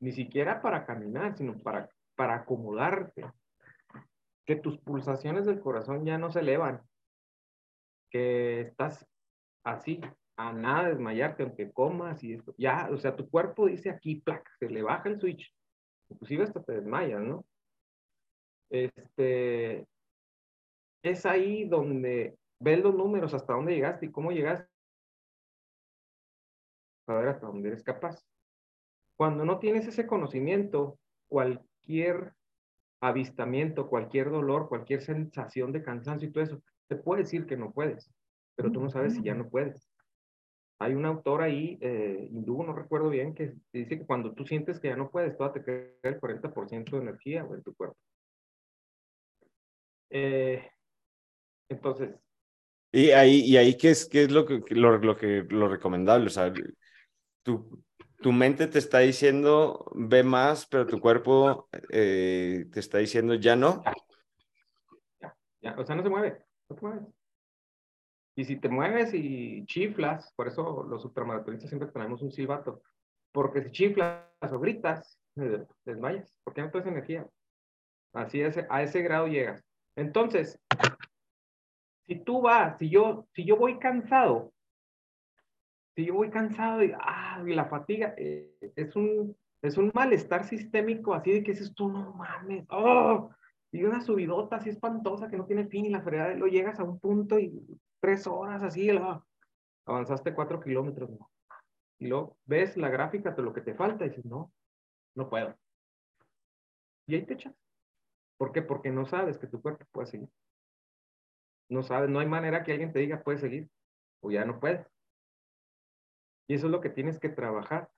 B: ni siquiera para caminar, sino para, para acomodarte, que tus pulsaciones del corazón ya no se elevan, que estás así, a nada de desmayarte, aunque comas y esto, ya, o sea, tu cuerpo dice aquí, plac, se le baja el switch, inclusive hasta te desmayas, ¿no? Este, es ahí donde ves los números, hasta dónde llegaste y cómo llegaste, para ver hasta dónde eres capaz. Cuando no tienes ese conocimiento, cualquier avistamiento, cualquier dolor, cualquier sensación de cansancio y todo eso, te puede decir que no puedes, pero tú no sabes si ya no puedes. Hay un autor ahí, eh, hindú, no recuerdo bien, que dice que cuando tú sientes que ya no puedes, todavía te queda el 40% de energía en tu cuerpo. Eh, entonces.
A: Y ahí, y ahí ¿qué es, qué es lo, que, lo, lo, que, lo recomendable? O sea, tu, tu mente te está diciendo ve más, pero tu cuerpo eh, te está diciendo ya no.
B: Ya, ya, o sea, no se mueve, no te mueves. Y si te mueves y chiflas, por eso los ultramaratonistas siempre tenemos un silbato, porque si chiflas o gritas, te desmayas, porque no tienes energía. Así es, a ese grado llegas. Entonces, si tú vas, si yo, si yo voy cansado, si yo voy cansado y, ah, y la fatiga, eh, es, un, es un malestar sistémico así de que dices tú, no mames, oh, y una subidota así espantosa que no tiene fin y la fregada, lo llegas a un punto y tres horas así, avanzaste cuatro kilómetros, Y luego ves la gráfica de lo que te falta y dices, no, no puedo. Y ahí te echas. ¿Por qué? Porque no sabes que tu cuerpo puede seguir. No sabes, no hay manera que alguien te diga, puedes seguir, o ya no puedes. Y eso es lo que tienes que trabajar.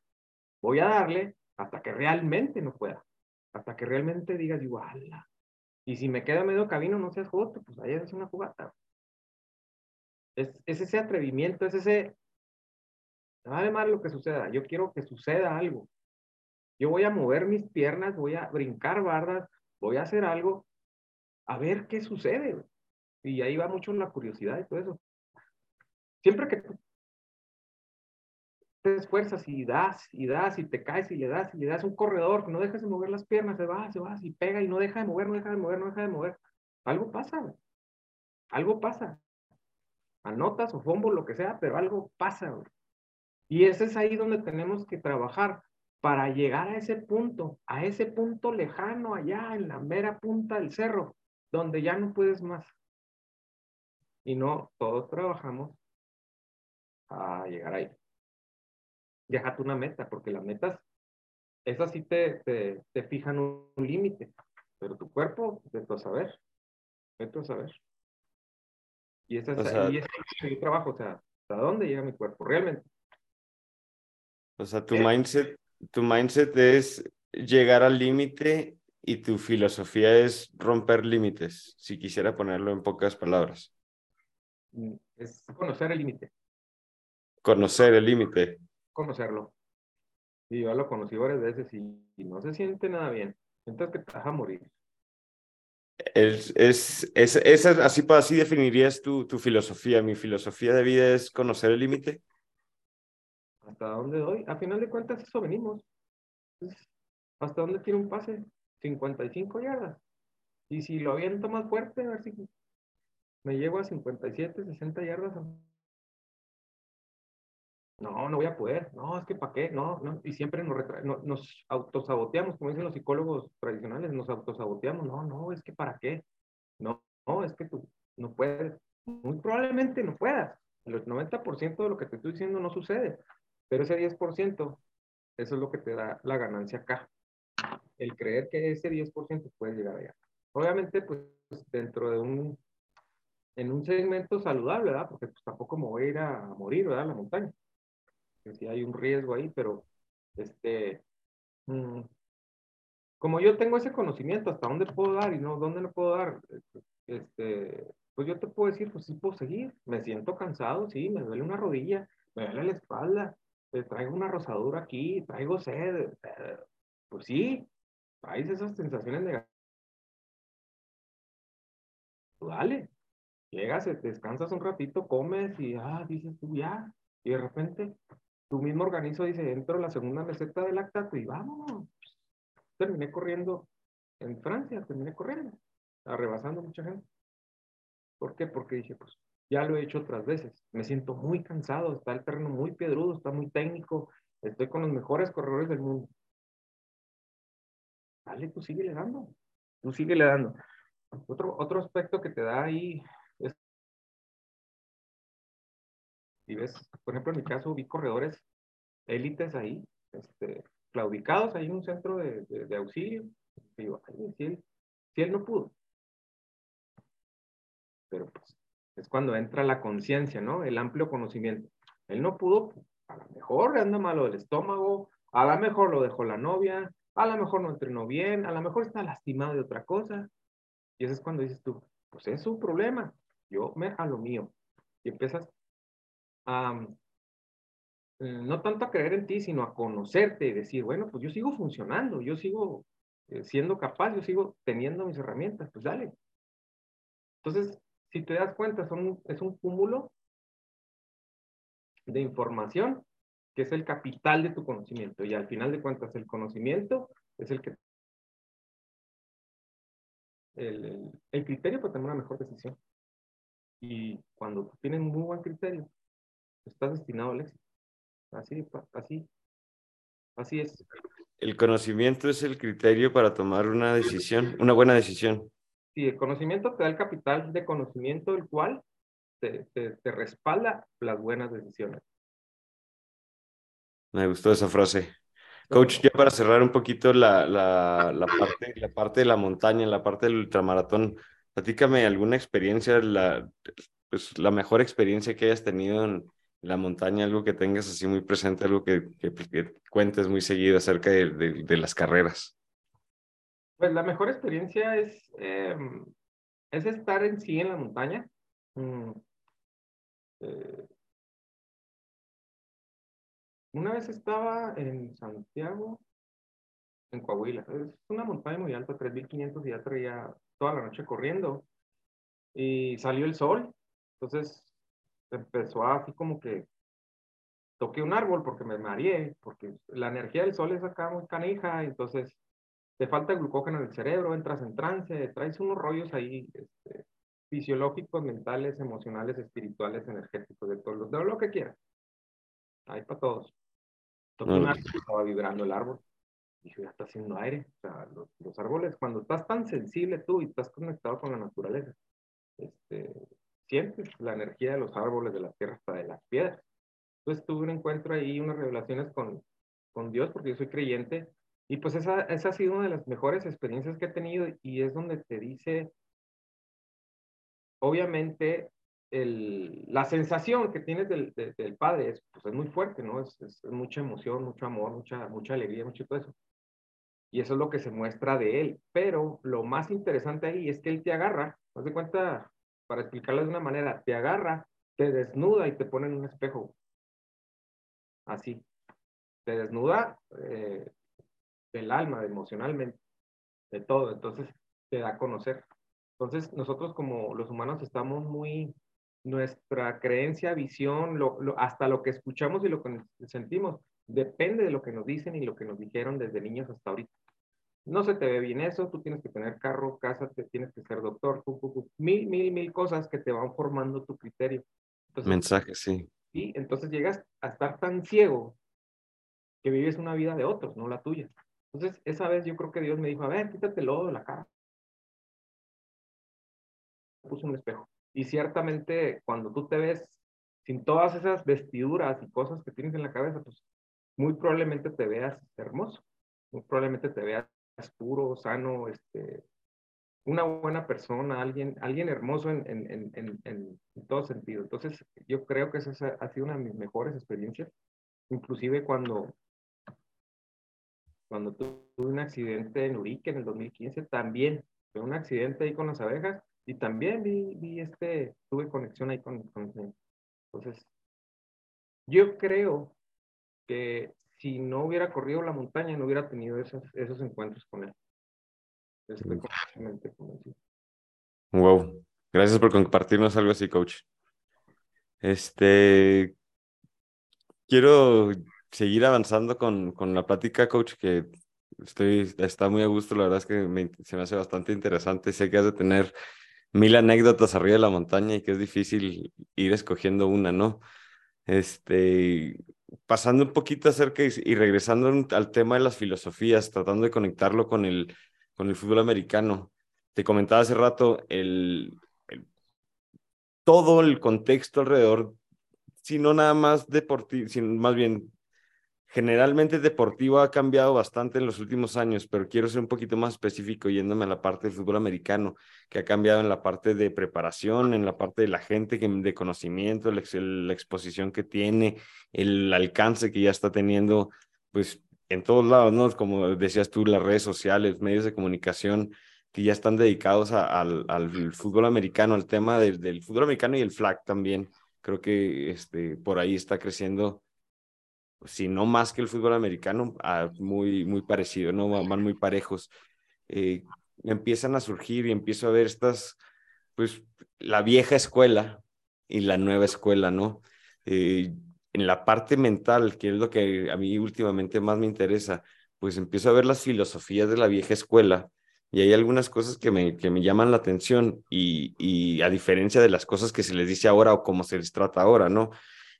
B: Voy a darle hasta que realmente no pueda. Hasta que realmente digas, igual. Y si me queda medio camino, no seas joto, pues ahí es una jugada. Es, ese atrevimiento, es ese, nada más lo que suceda, yo quiero que suceda algo. Yo voy a mover mis piernas, voy a brincar bardas, voy a hacer algo, a ver qué sucede. Y ahí va mucho la curiosidad y todo eso. Siempre que te esfuerzas y das y das y te caes y le das y le das un corredor que no dejas de mover las piernas, se va, se va, y pega y no deja de mover, no deja de mover, no deja de mover. Algo pasa, algo pasa anotas o fombo, lo que sea, pero algo pasa. Y ese es ahí donde tenemos que trabajar para llegar a ese punto, a ese punto lejano allá en la mera punta del cerro, donde ya no puedes más. Y no, todos trabajamos a llegar ahí. Déjate una meta, porque las metas, esas sí te, te, te fijan un, límite, pero tu cuerpo, de tu saber, de tu saber. Y ese es, y ese es mi trabajo, o sea, ¿hasta dónde llega mi cuerpo realmente?
A: O sea, tu mindset, tu mindset es llegar al límite y tu filosofía es romper límites, si quisiera ponerlo en pocas palabras.
B: Mm, es conocer el límite.
A: Conocer el límite.
B: Conocerlo. Y yo lo conocí varias veces y, no se siente nada bien. Sientes que te vas a morir.
A: Es, es, es, es así, así definirías tu, tu filosofía. Mi filosofía de vida es conocer el límite.
B: ¿Hasta dónde doy? A final de cuentas, eso venimos. ¿Hasta dónde tiene un pase? 55 yardas. Y si lo aviento más fuerte, a ver si me llevo a 57, 60 yardas. No, no voy a poder. No, es que ¿para qué? No, no. Y siempre nos, nos autosaboteamos, como dicen los psicólogos tradicionales, nos autosaboteamos. No, no, es que ¿para qué? No, no, es que tú no puedes. Muy probablemente no puedas. El 90% de lo que te estoy diciendo no sucede. Pero ese 10%, eso es lo que te da la ganancia acá. El creer que ese 10% puede llegar allá. Obviamente, pues dentro de un, en un segmento saludable, ¿verdad? Porque pues, tampoco me voy a ir a morir, ¿verdad? la montaña. Que sí hay un riesgo ahí, pero este, mm, como yo tengo ese conocimiento, hasta dónde puedo dar y no, dónde no puedo dar, este, pues yo te puedo decir, pues sí puedo seguir. Me siento cansado, sí, me duele una rodilla, me duele la espalda, traigo una rosadura aquí, traigo sed, eh, pues sí, traes esas sensaciones negativas. Dale, llegas, descansas un ratito, comes y ah, dices tú ya, y de repente tu mismo organismo dice, entro la segunda meseta del lactato y vámonos. Terminé corriendo en Francia, terminé corriendo, arrebasando mucha gente. ¿Por qué? Porque dije, pues ya lo he hecho otras veces. Me siento muy cansado, está el terreno muy piedrudo, está muy técnico, estoy con los mejores corredores del mundo. Dale, tú sigue le dando, tú sigue le dando. Otro, otro aspecto que te da ahí y ves, por ejemplo, en mi caso vi corredores élites ahí, este, claudicados ahí en un centro de, de, auxilio. Digo, si él, si él no pudo. Pero pues es cuando entra la conciencia, ¿no? El amplio conocimiento. Él no pudo, a lo mejor le anda malo del estómago, a lo mejor lo dejó la novia, a lo mejor no entrenó bien, a lo mejor está lastimado de otra cosa. Y eso es cuando dices tú, pues es un problema, yo me a lo mío. Y empiezas mm, no tanto a creer en ti, sino a conocerte y decir, bueno, pues yo sigo funcionando, yo sigo eh, siendo capaz, yo sigo teniendo mis herramientas, pues dale. Entonces, si te das cuenta, son, es un cúmulo de información que es el capital de tu conocimiento. Y al final de cuentas, el conocimiento es el que el, criterio para tener una mejor decisión. Y cuando tienes muy buen criterio, estás destinado al éxito. Así, así, así es.
A: El conocimiento es el criterio para tomar una decisión, una buena decisión.
B: Sí, el conocimiento te da el capital de conocimiento, el cual te, te, respalda las buenas decisiones.
A: Me gustó esa frase. Coach, ya para cerrar un poquito la, la, la, parte, la parte de la montaña, la parte del ultramaratón, platícame alguna experiencia, la, pues, la mejor experiencia que hayas tenido en la montaña, algo que tengas así muy presente, algo que, que, que cuentes muy seguido acerca de las carreras.
B: Pues la mejor experiencia es, em, es estar en sí en la montaña. Mm, eh, una vez estaba en Santiago, en Coahuila. Es una montaña muy alta, 3500 y ya traía toda la noche corriendo. Y salió el sol. Entonces empezó así como que toqué un árbol porque me mareé, porque la energía del sol es acá muy canija. Entonces te falta glucógeno en el cerebro, entras en trance, traes unos rollos ahí este, fisiológicos, mentales, emocionales, espirituales, energéticos, de todo, de lo que quieras. Hay para todos. Entonces, estaba vibrando el árbol. Y ya está haciendo aire. O sea, los, árboles, cuando estás tan sensible tú y estás conectado con la naturaleza, este, sientes la energía de los árboles, de la tierra, hasta de las piedras. Entonces tuve un encuentro ahí, unas revelaciones con, con Dios, porque yo soy creyente, y pues esa, esa ha sido una de las mejores experiencias que he tenido y es donde te dice, obviamente, el, la sensación que tienes del, del padre es, pues es muy fuerte, ¿no? Es, es, mucha emoción, mucho amor, mucha, mucha alegría, mucho todo eso. Y eso es lo que se muestra de él. Pero lo más interesante ahí es que él te agarra, haz de cuenta, para explicarlo de una manera, te agarra, te desnuda y te pone en un espejo. Así. Te desnuda eh, del alma, emocionalmente, de todo. Entonces, te da a conocer. Entonces, nosotros como los humanos estamos muy nuestra creencia, visión, hasta lo que escuchamos y lo que sentimos, depende de lo que nos dicen y lo que nos dijeron desde niños hasta ahorita. No se te ve bien eso, tú tienes que tener carro, casa, te tienes que ser doctor, mil, mil, mil cosas que te van formando tu criterio.
A: Mensaje, sí.
B: Y entonces llegas a estar tan ciego que vives una vida de otros, no la tuya. Entonces, esa vez yo creo que Dios me dijo, a ver, quítatelo de la cara. Puso un espejo. Y ciertamente cuando tú te ves sin todas esas vestiduras y cosas que tienes en la cabeza, pues muy probablemente te veas hermoso, muy probablemente te veas puro, sano, este, una buena persona, alguien, alguien hermoso en, en, en, en, todo sentido. Entonces, yo creo que esa ha sido una de mis mejores experiencias, inclusive cuando, cuando tuve un accidente en Urique en el 2015, también fue un accidente ahí con las abejas y también vi, vi este, tuve conexión ahí con, con Entonces, yo creo que si no hubiera corrido la montaña, no hubiera tenido esos, esos encuentros con él. Estoy completamente convencido.
A: Wow. Gracias por compartirnos algo así, coach. Este, quiero seguir avanzando con, con la plática, coach, que estoy, está muy a gusto. La verdad es que se me hace bastante interesante. Sé que has de tener mil anécdotas arriba de la montaña y que es difícil ir escogiendo una, ¿no? Este, pasando un poquito acerca y, regresando al tema de las filosofías, tratando de conectarlo con el, con el fútbol americano. Te comentaba hace rato el, todo el contexto alrededor, si no nada más deportivo, sino más bien generalmente deportivo ha cambiado bastante en los últimos años, pero quiero ser un poquito más específico yéndome a la parte del fútbol americano, que ha cambiado en la parte de preparación, en la parte de la gente, de conocimiento, la, exposición que tiene, el alcance que ya está teniendo, pues en todos lados, ¿no? Como decías tú, las redes sociales, medios de comunicación que ya están dedicados al, al, fútbol americano, al tema del, del fútbol americano y el flag también. Creo que este, por ahí está creciendo si no más que el fútbol americano, ah, muy, muy parecido, ¿no? Van muy parejos. Eh, empiezan a surgir y empiezo a ver estas, pues, la vieja escuela y la nueva escuela, ¿no? Eh, en la parte mental, que es lo que a mí últimamente más me interesa, pues empiezo a ver las filosofías de la vieja escuela y hay algunas cosas que me, que me llaman la atención y, y a diferencia de las cosas que se les dice ahora o cómo se les trata ahora, ¿no?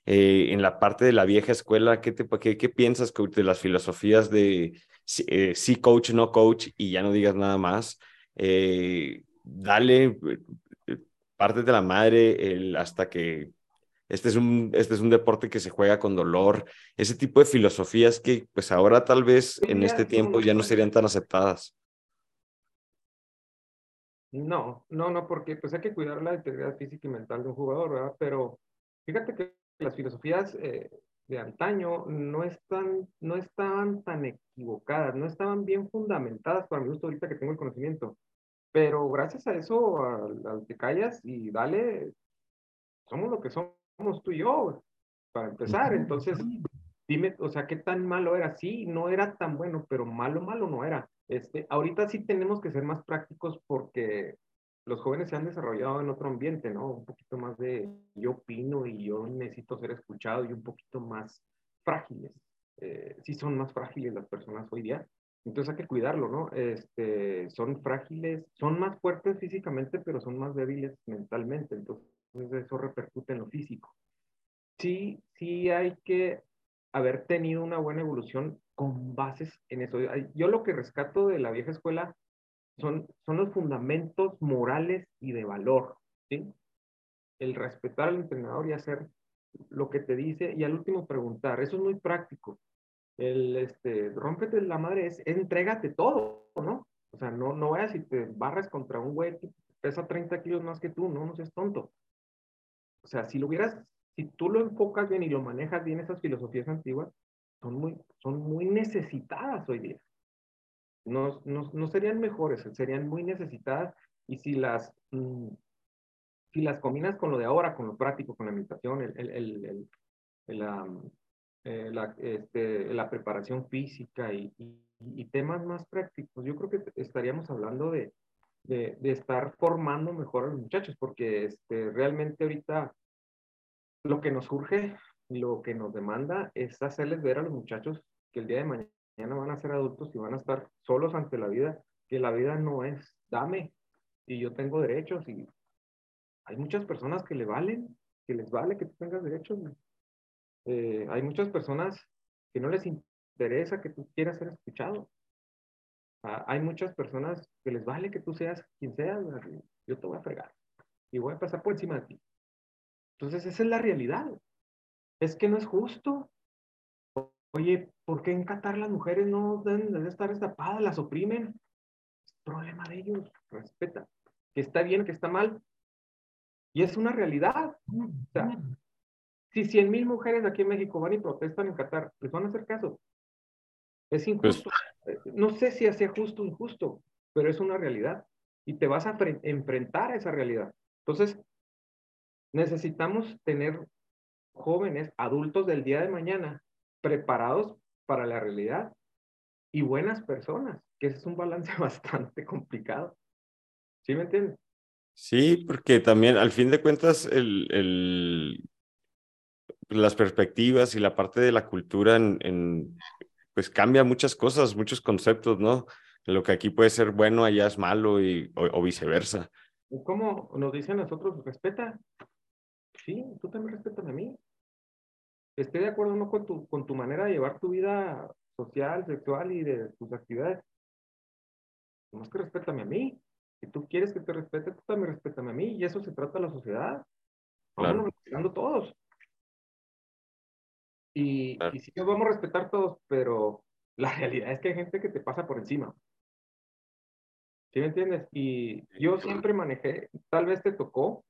A: Eh, en la parte de la vieja escuela, ¿qué, te, qué, qué piensas de las filosofías de eh, sí coach, no coach y ya no digas nada más? Eh, dale, parte de la madre el, hasta que este es, un, este es un deporte que se juega con dolor, ese tipo de filosofías que pues ahora tal vez en este tiempo ya no serían tan aceptadas.
B: No, no, no, porque pues hay que cuidar la integridad física y mental de un jugador, ¿verdad? Pero fíjate que las filosofías eh, de antaño no, están, no estaban tan equivocadas, no estaban bien fundamentadas para mi gusto ahorita que tengo el conocimiento. Pero gracias a eso, al, que callas y dale, somos lo que somos tú y yo, para empezar. Entonces, dime, o sea, ¿qué tan malo era? Sí, no era tan bueno, pero malo, malo no era. Este, ahorita sí tenemos que ser más prácticos porque los jóvenes se han desarrollado en otro ambiente, ¿no? Un poquito más de yo opino y yo necesito ser escuchado y un poquito más frágiles. Eh, sí son más frágiles las personas hoy día. Entonces hay que cuidarlo, ¿no? Este, son frágiles, son más fuertes físicamente, pero son más débiles mentalmente. Entonces eso repercute en lo físico. Sí, sí hay que haber tenido una buena evolución con bases en eso. Yo lo que rescato de la vieja escuela son, son los fundamentos morales y de valor, ¿sí? El respetar al entrenador y hacer lo que te dice y al último preguntar, eso es muy práctico. El, este, rómpete la madre es, entrégate todo, ¿no? O sea, no, no vayas y te barres contra un güey que pesa 30 kilos más que tú, no, no seas tonto. o sea, si lo hubieras, si tú lo enfocas bien y lo manejas bien, esas filosofías antiguas son muy, son muy necesitadas hoy día. No, no, no serían mejores, serían muy necesitadas y si las, mm, si las combinas con lo de ahora, con lo práctico, con la meditación, el, el, el, la, eh, la, este, la, preparación física y, temas más prácticos, yo creo que estaríamos hablando de, de, estar formando mejor a los muchachos, porque este, realmente ahorita lo que nos surge, lo que nos demanda es hacerles ver a los muchachos que el día de mañana van a ser adultos y van a estar solos ante la vida, que la vida no es dame y yo tengo derechos y hay muchas personas que le valen, que les vale que tú tengas derechos. Eh, hay muchas personas que no les interesa que tú quieras ser escuchado. Ah, hay muchas personas que les vale que tú seas quien seas, yo te voy a fregar y voy a pasar por encima de ti. Entonces, esa es la realidad. Es que no es justo. Oye, ¿por qué en Qatar las mujeres no deben estar destapadas, las oprimen? Es problema de ellos, respeta. Que está bien, que está mal. Y es una realidad. O sea, si 100 mil mujeres aquí en México van y protestan en Qatar, ¿les van a hacer caso? Es injusto. Pues, no sé si sea justo o injusto, pero es una realidad. Y te vas a enfrentar a esa realidad. Entonces, necesitamos tener jóvenes, adultos del día de mañana, preparados para la realidad y buenas personas, que ese es un balance bastante complicado. ¿Sí me entiendes?
A: Sí, porque también al fin de cuentas el, el, las perspectivas y la parte de la cultura en, en, pues cambia muchas cosas, muchos conceptos, ¿no? Lo que aquí puede ser bueno, allá es malo y, o, viceversa.
B: ¿Cómo nos dicen nosotros? Respeta. Sí, tú también respétame a mí. Esté de acuerdo no con tu, con tu manera de llevar tu vida social, sexual y de tus actividades. No es que respétame a mí. Si tú quieres que te respete, tú también respétame a mí. Y eso se trata de la sociedad. Vamos respetando todos. Y, y sí nos vamos a respetar todos, pero la realidad es que hay gente que te pasa por encima. ¿Sí me entiendes? Y yo siempre manejé, tal vez te tocó,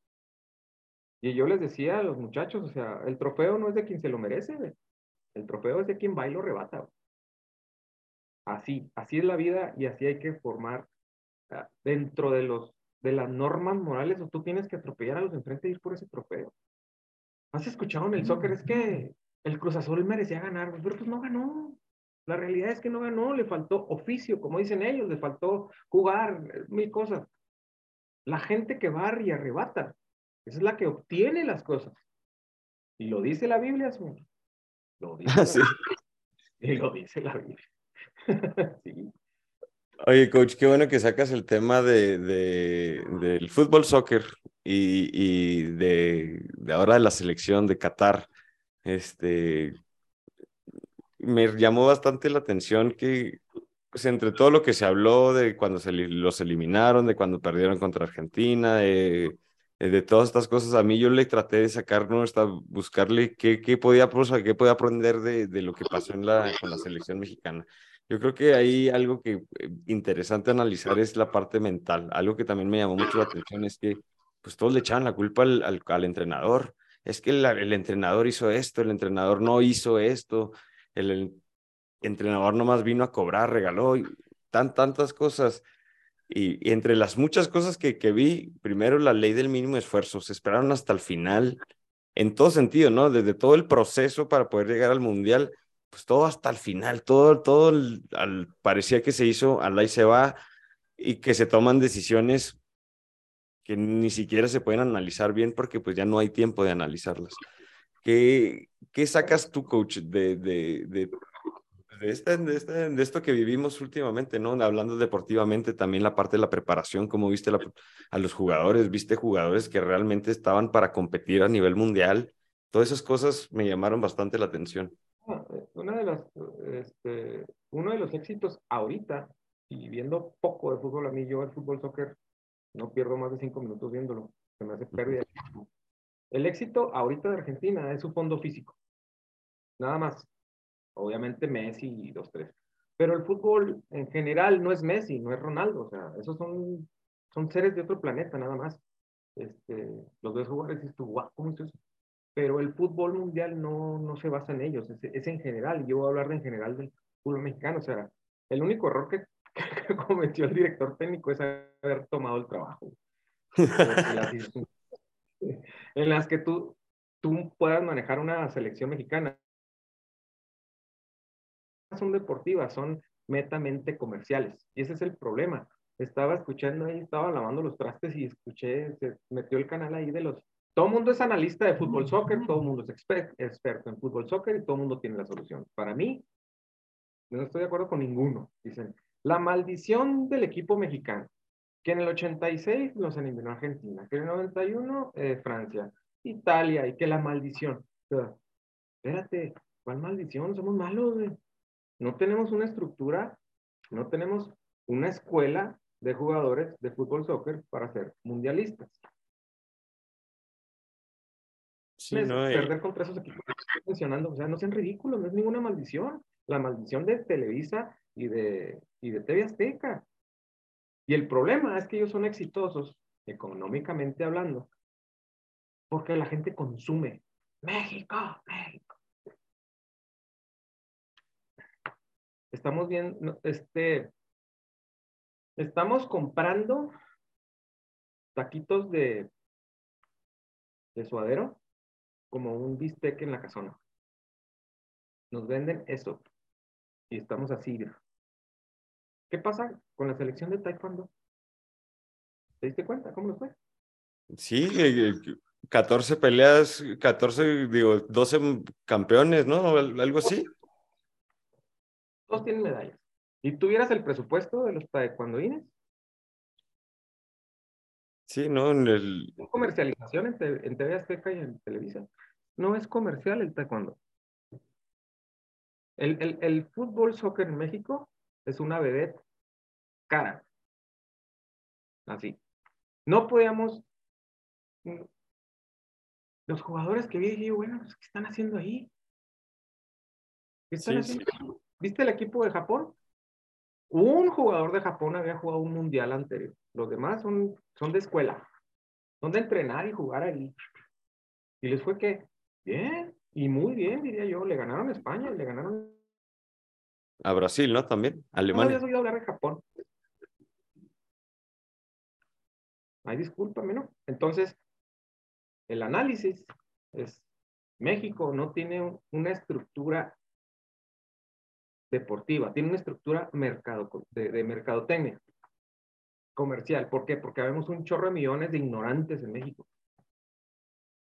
B: y yo les decía a los muchachos, o sea, el trofeo no es de quien se lo merece, el trofeo es de quien va y lo rebata. Así, así es la vida y así hay que formar dentro de los de las normas morales, o tú tienes que atropellar a los enfrente y ir por ese trofeo. ¿Has escuchado en el soccer? Es que el Cruz Azul merecía ganar, pero pues no ganó. La realidad es que no ganó, le faltó oficio, como dicen ellos, le faltó jugar, mil cosas. La gente que va y arrebata, esa es la que obtiene las cosas. Y lo dice la Biblia, señor. Lo dice, sí. Y lo dice la Biblia. sí.
A: Oye, coach, qué bueno que sacas el tema de, de del fútbol, soccer y, y de, de, ahora de la selección de Qatar. Este, me llamó bastante la atención que pues, entre todo lo que se habló de cuando se los eliminaron, de cuando perdieron contra Argentina, de, de todas estas cosas, a mí yo le traté de sacar, ¿no? Hasta buscarle qué, qué, podía, qué podía aprender de, de lo que pasó en la, con la selección mexicana. Yo creo que hay algo que eh, interesante analizar es la parte mental. Algo que también me llamó mucho la atención es que pues todos le echaban la culpa al, al, al entrenador. Es que el, el, entrenador hizo esto, el entrenador no hizo esto, el, el entrenador nomás vino a cobrar, regaló, y tan, tantas cosas. Y, entre las muchas cosas que, que vi, primero la ley del mínimo esfuerzo, se esperaron hasta el final, en todo sentido, ¿no? Desde todo el proceso para poder llegar al Mundial pues todo hasta el final, todo, todo al, parecía que se hizo, al ahí se va y que se toman decisiones que ni siquiera se pueden analizar bien porque pues ya no hay tiempo de analizarlas. ¿Qué, qué sacas tú, coach, de, de, de, este, de, este, de, esto que vivimos últimamente, ¿no? Hablando deportivamente, también la parte de la preparación, cómo viste a los jugadores, viste jugadores que realmente estaban para competir a nivel mundial. Todas esas cosas me llamaron bastante la atención.
B: Eh, una de las, este, uno de los éxitos ahorita, y viendo poco de fútbol, a mí yo el fútbol soccer no pierdo más de cinco minutos viéndolo, se me hace pérdida. El éxito ahorita de Argentina es su fondo físico, nada más. Obviamente Messi y dos, tres. Pero el fútbol en general no es Messi, no es Ronaldo, o sea, esos son, son seres de otro planeta, nada más. este, los ves jugar y dices ¿cómo es eso? Pero el fútbol mundial no, no se basa en ellos, es, es, en general. Yo voy a hablar de en general del fútbol mexicano. O sea, el único error que, que cometió el director técnico es haber tomado el trabajo. en las que tú, tú puedas manejar una selección mexicana. Son deportivas, son metamente comerciales. Y ese es el problema. Estaba escuchando ahí, estaba lavando los trastes y escuché, se metió el canal ahí de los... Todo el mundo es analista de fútbol soccer, todo el mundo es experto en fútbol soccer y todo el mundo tiene la solución. Para mí, no estoy de acuerdo con ninguno. Dicen, la maldición del equipo mexicano, que en el 86 nos eliminó Argentina, que en el 91 eh, Francia, Italia, y que la maldición. espérate, ¿cuál maldición? Somos malos, No tenemos una estructura, no tenemos una escuela de jugadores de fútbol soccer para ser mundialistas. Sí, no, perder contra esos equipos que estoy mencionando, o sea, no sean ridículos, no es ninguna maldición. La maldición de Televisa y de, y de TV Azteca. Y el problema es que ellos son exitosos, económicamente hablando, porque la gente consume. México, México. Estamos viendo, este, estamos comprando taquitos de, de suadero como un bistec en la casona. Nos venden eso. Y estamos así. ¿Qué pasa con la selección de Taekwondo? ¿Te diste cuenta? ¿Cómo lo fue?
A: Sí, 14 peleas, 14, digo, 12 campeones, ¿no? Algo así.
B: Todos tienen medallas. ¿Y tuvieras el presupuesto de los taekwondoines?
A: Sí, no, en el...
B: Comercialización en, en TV Azteca y en Televisa. No es comercial el taekwondo. El, el, el fútbol soccer en México es una vedette cara. Así. No podíamos. Los jugadores que vi, dije, bueno, pues, ¿qué están haciendo ahí? ¿Qué están haciendo? ¿Viste el equipo de Japón? Un jugador de Japón había jugado un mundial anterior. Los demás son, son de escuela. Son de entrenar y jugar ahí. Y les fue que, bien, y muy bien, diría yo. Le ganaron a España, le ganaron
A: a Brasil, ¿no? También. Alemania.
B: No, hablar de Japón. Ay, discúlpame, ¿no? Entonces, el análisis es, México no tiene una estructura deportiva, tiene una estructura mercado, de, de mercadotecnia comercial. ¿Por qué? Porque vemos un chorro de millones de ignorantes en México.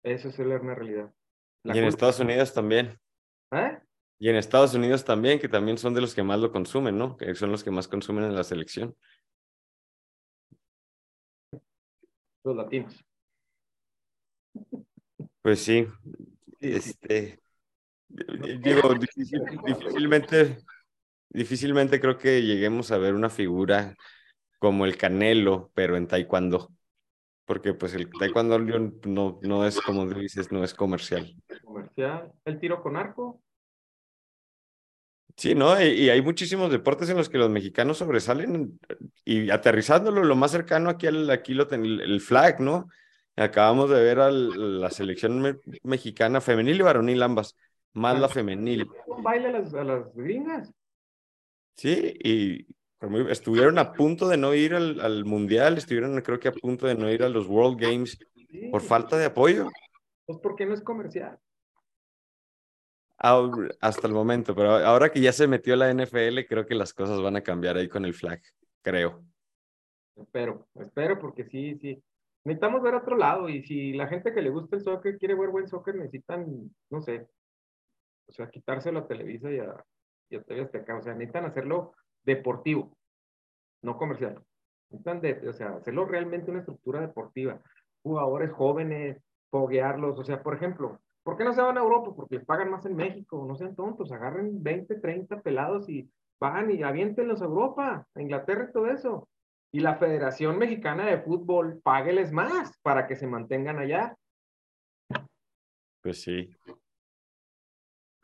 B: Eso es la realidad.
A: y en Estados Unidos también. ¿Eh? Y en Estados Unidos también, que también son de los que más lo consumen, ¿no? Que son los que más consumen en la selección.
B: Los latinos.
A: Pues sí. Este, digo, difícilmente, difícilmente creo que lleguemos a ver una figura como el Canelo, pero en Taekwondo. Porque pues el Taekwondo no, no es, como dices, no es comercial.
B: Comercial. El tiro con arco,
A: Sí, ¿no? Y, hay muchísimos deportes en los que los mexicanos sobresalen y aterrizándolo lo más cercano aquí, al, aquí lo el, el flag, ¿no? Acabamos de ver a la selección mexicana femenil y varonil ambas, más la femenil.
B: baile a las, a las gringas.
A: Sí, y estuvieron a punto de no ir al, al, mundial, estuvieron creo que a punto de no ir a los World Games por falta de apoyo.
B: Pues porque no es comercial
A: hasta el momento, pero ahora que ya se metió la NFL, creo que las cosas van a cambiar ahí con el flag, creo.
B: Espero, espero, porque sí, sí. Necesitamos ver otro lado y si la gente que le gusta el soccer quiere ver buen soccer, necesitan, no sé, o sea, quitárselo a Televisa y a, y a TV O sea, necesitan hacerlo deportivo, no comercial. Necesitan, de, o sea, hacerlo realmente una estructura deportiva. Jugadores jóvenes, foguearlos, o sea, por ejemplo, ¿Por qué no se van a Europa? Porque pagan más en México. No sean tontos, agarren 20, 30 pelados y van y aviéntenlos a Europa, a Inglaterra y todo eso. Y la Federación Mexicana de Fútbol, págueles más para que se mantengan allá.
A: Pues sí.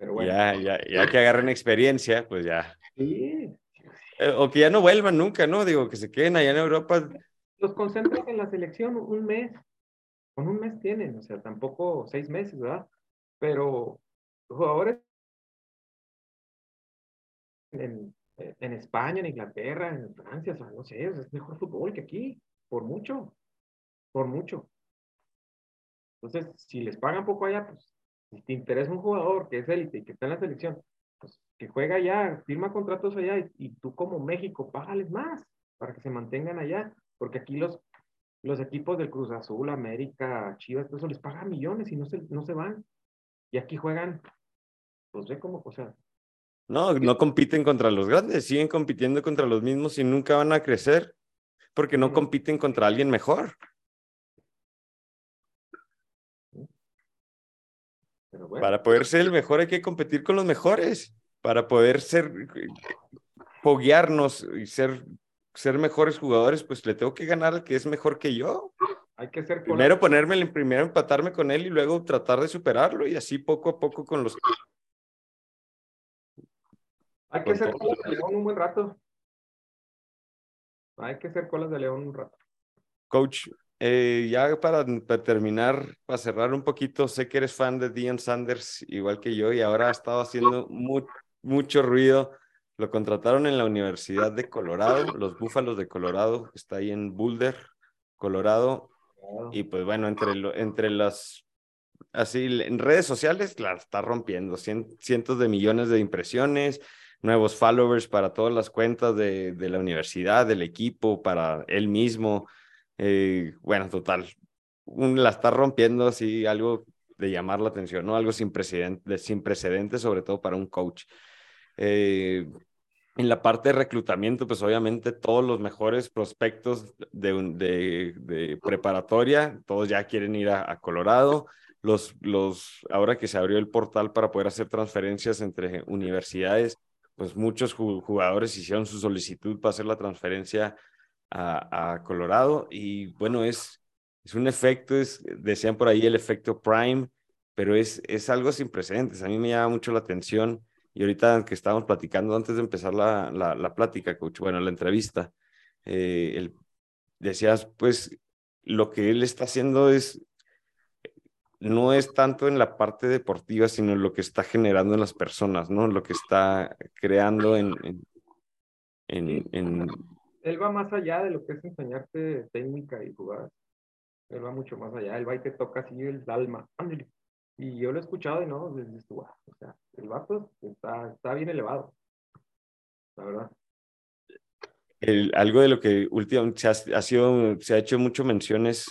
A: Pero bueno. Ya, ya, ya que agarren experiencia, pues ya. Sí. Eh, o que ya no vuelvan nunca, ¿no? Digo, que se queden allá en Europa.
B: Los concentran en la selección un mes con un mes tienen, o sea, tampoco seis meses, ¿verdad? Pero jugadores en, en España, en Inglaterra, en Francia, o sea, no sé, es mejor fútbol que aquí, por mucho, por mucho. Entonces, si les pagan poco allá, pues, si te interesa un jugador que es élite y que está en la selección, pues que juega allá, firma contratos allá y, y tú como México, págales más para que se mantengan allá, porque aquí los, los equipos del Cruz Azul, América, Chivas, todo eso les pagan millones y no se, no se van. Y aquí juegan, pues ve cómo, o sea,
A: No, no compiten contra los grandes, siguen compitiendo contra los mismos y nunca van a crecer porque no compiten contra alguien mejor.
B: Pero bueno.
A: Para poder ser el mejor hay que competir con los mejores. Para poder ser, foguearnos y ser, ser mejores jugadores, pues le tengo que ganar al que es mejor que yo.
B: Hay que ser
A: Primero ponerme, el- primero empatarme con él y luego tratar de superarlo y así poco a poco con los...
B: hay que
A: con
B: ser colas de león un buen rato. Hay que ser colas de león un rato.
A: Coach, eh, ya para, para terminar, para cerrar un poquito, sé que eres fan de Deion Sanders igual que yo y ahora ha estado haciendo mu- mucho ruido. Lo contrataron en la Universidad de Colorado, los Búfalos de Colorado, está ahí en Boulder, Colorado. Y pues bueno, entre, lo- entre las, así, en redes sociales la está rompiendo, cien- cientos de millones de impresiones, nuevos followers para todas las cuentas de, de la universidad, del equipo, para él mismo. Eh, bueno, total, un- la está rompiendo así, algo de llamar la atención, ¿no? Algo sin precedente, sin precedentes, sobre todo para un coach. Eh, en la parte de reclutamiento, pues obviamente todos los mejores prospectos de, de, de preparatoria, todos ya quieren ir a, a Colorado. Los, los, ahora que se abrió el portal para poder hacer transferencias entre universidades, pues muchos ju- jugadores hicieron su solicitud para hacer la transferencia a, Colorado. Y bueno, es, es un efecto, es, decían por ahí el efecto Prime, pero es, es algo sin precedentes. A mí me llama mucho la atención. Y ahorita que estábamos platicando antes de empezar la, la, plática, coach, bueno, la entrevista, eh, el, decías, pues, lo que él está haciendo es, no es tanto en la parte deportiva, sino lo que está generando en las personas, ¿no? Lo que está creando en, en, en, en
B: Él va más allá de lo que es enseñarte técnica y jugar. Él va mucho más allá. Él va y te toca así el alma. Y yo lo he escuchado y no, dices tú, "Wow", o sea, el vato está, está bien elevado. La verdad.
A: el- algo de lo que últimamente se ha, ha sido, se ha hecho mucho mención es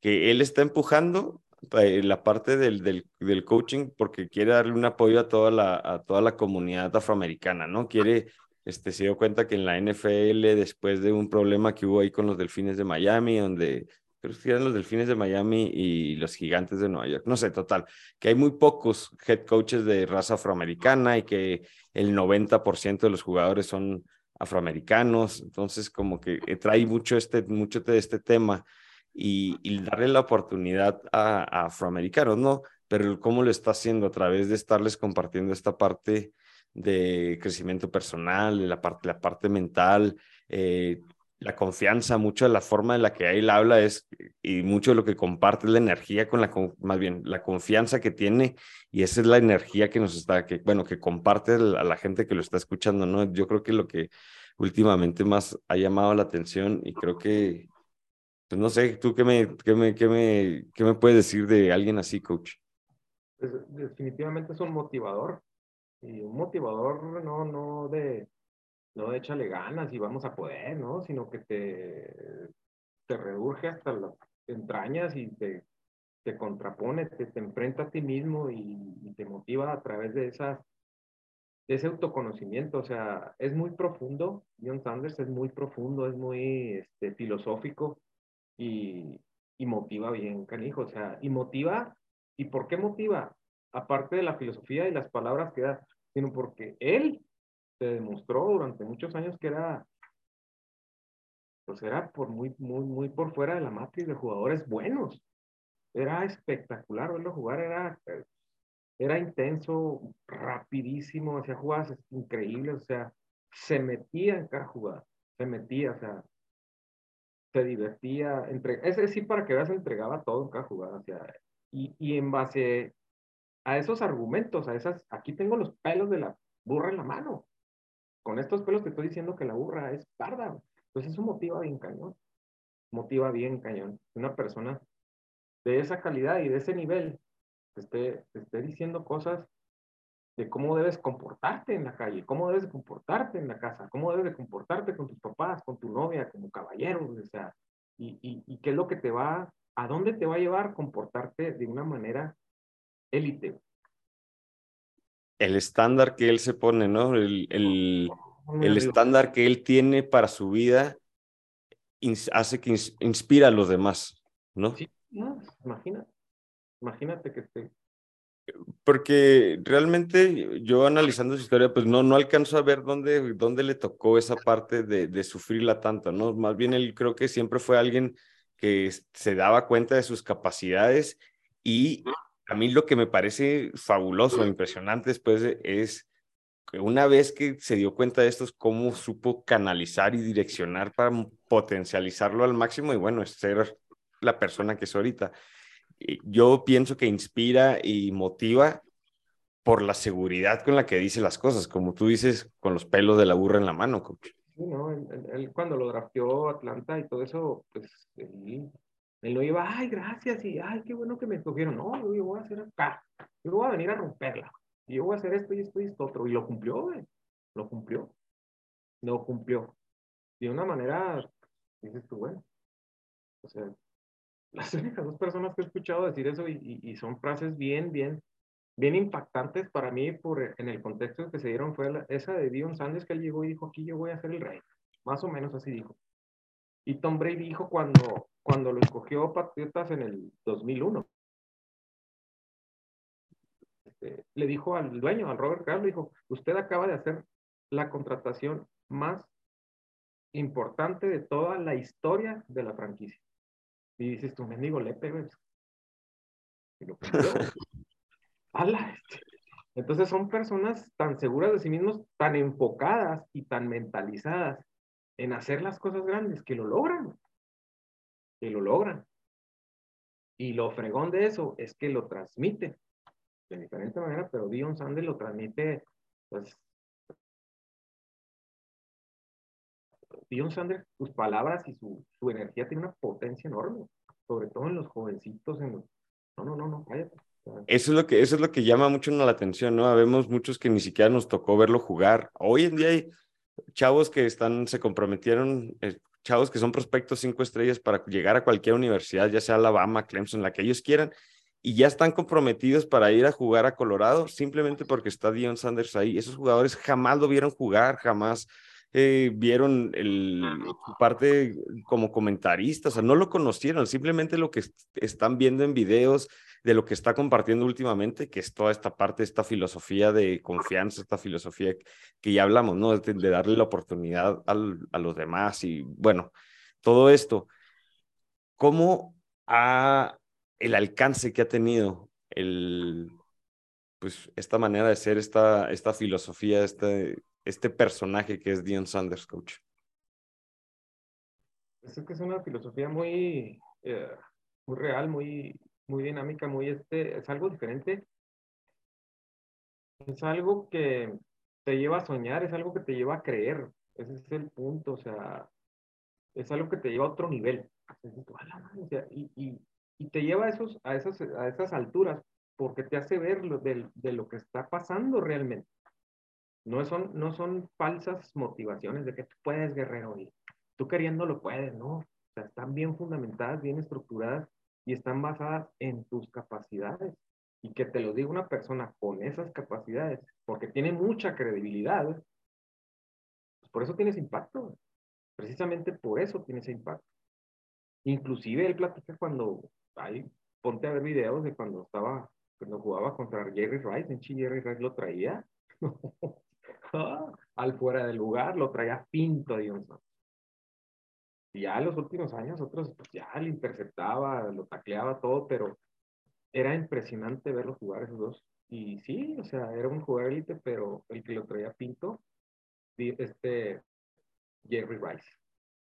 A: que él está empujando eh, la parte del, del, del coaching porque quiere darle un apoyo a toda la, a toda la comunidad afroamericana, ¿no? Quiere, este, se dio cuenta que en la NFL, después de un problema que hubo ahí con los Delfines de Miami, donde creo que eran los Delfines de Miami y los Gigantes de Nueva York, no sé, total, que hay muy pocos head coaches de raza afroamericana y que el 90% de los jugadores son afroamericanos, entonces como que eh, trae mucho este, mucho de este tema y, darle la oportunidad a, a afroamericanos, ¿no? Pero cómo lo está haciendo a través de estarles compartiendo esta parte de crecimiento personal, la parte, la parte mental, eh, la confianza, mucho de la forma en la que él habla es, y mucho de lo que comparte es la energía con la, más bien, la confianza que tiene, y esa es la energía que nos está, que, bueno, que comparte a la gente que lo está escuchando, ¿no? Yo creo que lo que últimamente más ha llamado la atención, y creo que, pues no sé, ¿tú qué me, qué me, qué me, qué me puedes decir de alguien así, coach?
B: Pues, definitivamente es un motivador. Y un motivador no, no de, no de échale ganas y vamos a poder, ¿no? Sino que te, te redurge hasta las entrañas y te, te contrapone, te, te enfrenta a ti mismo y, te motiva a través de esas de ese autoconocimiento, o sea, es muy profundo, John Sanders es muy profundo, es muy este, filosófico y, y motiva bien, canijo, o sea, y motiva, ¿y por qué motiva? Aparte de la filosofía y las palabras que da, sino porque él se demostró durante muchos años que era, pues era por muy, muy, muy por fuera de la matriz de jugadores buenos. Era espectacular verlo jugar, era, era intenso, rapidísimo, hacía jugadas increíbles, o sea, se metía en cada jugada, se metía, o sea, se divertía, entre, ese sí para que veas, entregaba todo en cada jugada, o sea, y, y en base a esos argumentos, a esas, aquí tengo los pelos de la burra en la mano, con estos pelos te estoy diciendo que la burra es parda, entonces eso motiva bien cañón, motiva bien cañón, una persona de esa calidad y de ese nivel te esté, esté diciendo cosas de cómo debes comportarte en la calle, cómo debes comportarte en la casa, cómo debes comportarte con tus papás, con tu novia, como caballero, o sea, y, y, y, qué es lo que te va, a dónde te va a llevar comportarte de una manera élite.
A: El estándar que él se pone, ¿no? El, el, el estándar que él tiene para su vida hace que inspira a los demás, ¿no?
B: Sí, no, imagínate, imagínate que esté
A: porque realmente yo analizando su historia, pues no, no alcanzo a ver dónde, dónde le tocó esa parte de, de sufrirla tanto, ¿no? Más bien él creo que siempre fue alguien que se daba cuenta de sus capacidades y a mí lo que me parece fabuloso, impresionante después es que una vez que se dio cuenta de esto, es cómo supo canalizar y direccionar para potencializarlo al máximo y bueno, ser la persona que es ahorita. Yo pienso que inspira y motiva por la seguridad con la que dice las cosas, como tú dices, con los pelos de la burra en la mano, coach.
B: Sí, no, él, cuando lo drafteó Atlanta y todo eso, pues él, él, no iba, ay, gracias, y ay, qué bueno que me escogieron. No, yo voy a hacer acá, yo voy a venir a romperla, yo voy a hacer esto y esto y esto otro. Y lo cumplió, güey, lo cumplió, lo cumplió. De una manera, dices tú, bueno, o sea, las únicas dos personas que he escuchado decir eso y, y, son frases bien, bien, bien impactantes para mí por, en el contexto que se dieron fue esa de Dion Sanders que él llegó y dijo, aquí yo voy a ser el rey. Más o menos así dijo. Y Tom Brady dijo cuando, cuando lo escogió Patriotas en el 2001. Este, le dijo al dueño, al Robert Kraft, le dijo, usted acaba de hacer la contratación más importante de toda la historia de la franquicia. Y dices, tu mendigo le güey. Y lo ¡Hala! Este. Entonces son personas tan seguras de sí mismos, tan enfocadas y tan mentalizadas en hacer las cosas grandes que lo logran. Que lo logran. Y lo fregón de eso es que lo transmite de diferente manera, pero Dion Sanders lo transmite, pues, Dion Sanders, sus palabras y su, su, energía tiene una potencia enorme, sobre todo en los jovencitos. En los... No, no, no, no, cállate.
A: Eso es, lo que, eso es lo que llama mucho la atención, ¿no? Vemos muchos que ni siquiera nos tocó verlo jugar. Hoy en día hay chavos que están, se comprometieron, eh, chavos que son prospectos cinco estrellas para llegar a cualquier universidad, ya sea Alabama, Clemson, la que ellos quieran, y ya están comprometidos para ir a jugar a Colorado simplemente porque está Dion Sanders ahí. Esos jugadores jamás lo vieron jugar, jamás eh, vieron el, parte como comentaristas, o sea, no lo conocieron, simplemente lo que están viendo en videos de lo que está compartiendo últimamente, que es toda esta parte, esta filosofía de confianza, esta filosofía que ya hablamos, ¿no? De, de darle la oportunidad al, a los demás y bueno, todo esto. ¿Cómo ha el alcance que ha tenido el, pues, esta manera de ser, esta, esta filosofía, este, este personaje que es Dion Sanders, coach?
B: Es que es una filosofía muy, eh, muy real, muy, muy dinámica, muy este, es algo diferente. Es algo que te lleva a soñar, es algo que te lleva a creer. Ese es el punto, o sea, es algo que te lleva a otro nivel. y, y, y, te lleva a, esos, a, esas, a esas alturas porque te hace ver lo de, de lo que está pasando realmente. No son, no son falsas motivaciones de que tú puedes, guerrero, y tú queriendo lo puedes, ¿no? O sea, están bien fundamentadas, bien estructuradas y están basadas en tus capacidades. Y que te lo diga una persona con esas capacidades, porque tiene mucha credibilidad, pues por eso tienes impacto. Precisamente por eso tienes ese impacto. Inclusive él platica cuando, ahí, ponte a ver videos de cuando estaba, cuando jugaba contra Jerry Rice, en Chi Jerry Rice lo traía. al fuera del lugar, lo traía pinto Dios. Y ya en los últimos años, otros pues ya le interceptaba, lo tacleaba todo, pero era impresionante verlo jugar esos dos. Y sí, o sea, era un jugador élite, pero el que lo traía pinto, este Jerry Rice.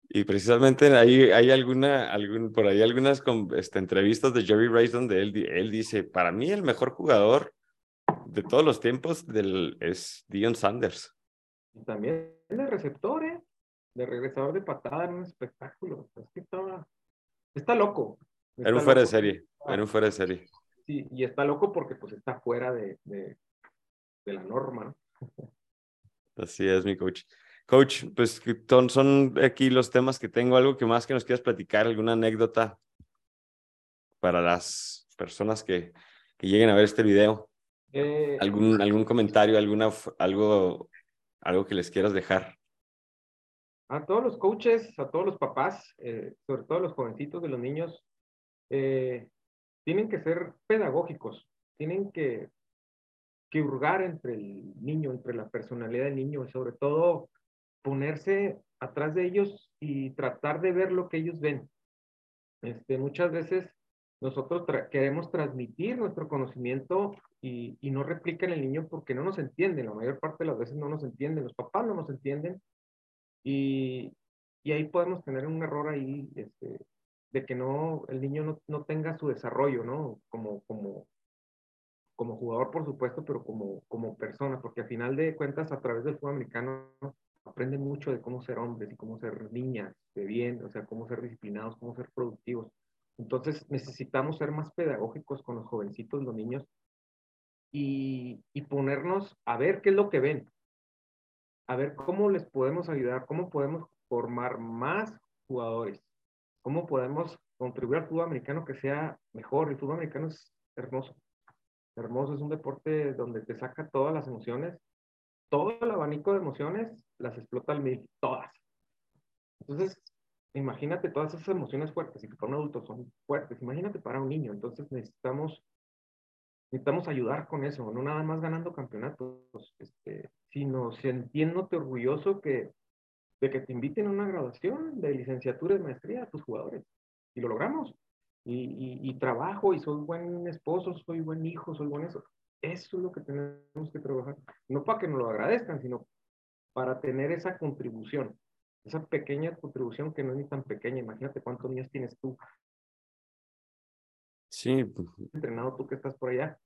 A: Y precisamente ahí hay alguna, algún, por ahí algunas este, entrevistas de Jerry Rice donde él, él dice, para mí el mejor jugador de todos los tiempos del, es Dion Sanders.
B: Y también de receptor, ¿eh? de regresador de patada en un espectáculo. Es que estaba, está loco.
A: era un fuera de serie, era un fuera de serie.
B: Sí, y está loco porque pues está fuera de, de, de la norma.
A: Así es, mi coach. Coach, pues son, son aquí los temas que tengo. ¿Algo que más que nos quieras platicar? ¿Alguna anécdota para las personas que, que lleguen a ver este video? Eh, ¿Algún, ¿Algún comentario, alguna, algo, algo que les quieras dejar?
B: A todos los coaches, a todos los papás, eh, sobre todo los jovencitos de los niños, eh, tienen que ser pedagógicos, tienen que, que hurgar entre el niño, entre la personalidad del niño, y sobre todo ponerse atrás de ellos y tratar de ver lo que ellos ven. Este, muchas veces nosotros queremos transmitir nuestro conocimiento y, y, no replican el niño porque no nos entienden. La mayor parte de las veces no nos entienden, los papás no nos entienden. Y, y ahí podemos tener un error ahí este, de que no, el niño no, no, tenga su desarrollo, ¿no? Como, como, como jugador, por supuesto, pero como, como persona, porque al final de cuentas, a través del fútbol americano, aprenden mucho de cómo ser hombres y cómo ser niñas de bien, o sea, cómo ser disciplinados, cómo ser productivos. Entonces necesitamos ser más pedagógicos con los jovencitos, los niños, y, y ponernos a ver qué es lo que ven, a ver cómo les podemos ayudar, cómo podemos formar más jugadores, cómo podemos contribuir al fútbol americano que sea mejor. El fútbol americano es hermoso, hermoso, es un deporte donde te saca todas las emociones todo el abanico de emociones las explota al mil, todas. Entonces, imagínate todas esas emociones fuertes y que para un adulto son fuertes, imagínate para un niño. Entonces necesitamos, necesitamos ayudar con eso, no nada más ganando campeonatos, este, sino sintiéndote orgulloso que, de que te inviten a una graduación de licenciatura y maestría a tus jugadores. Y lo logramos. Y, y, y trabajo y soy buen esposo, soy buen hijo, soy buen eso. Eso es lo que tenemos que trabajar. No para que nos lo agradezcan, sino para tener esa contribución. Esa pequeña contribución que no es ni tan pequeña. Imagínate cuántos niños tienes tú.
A: Sí.
B: Entrenado tú que estás por allá.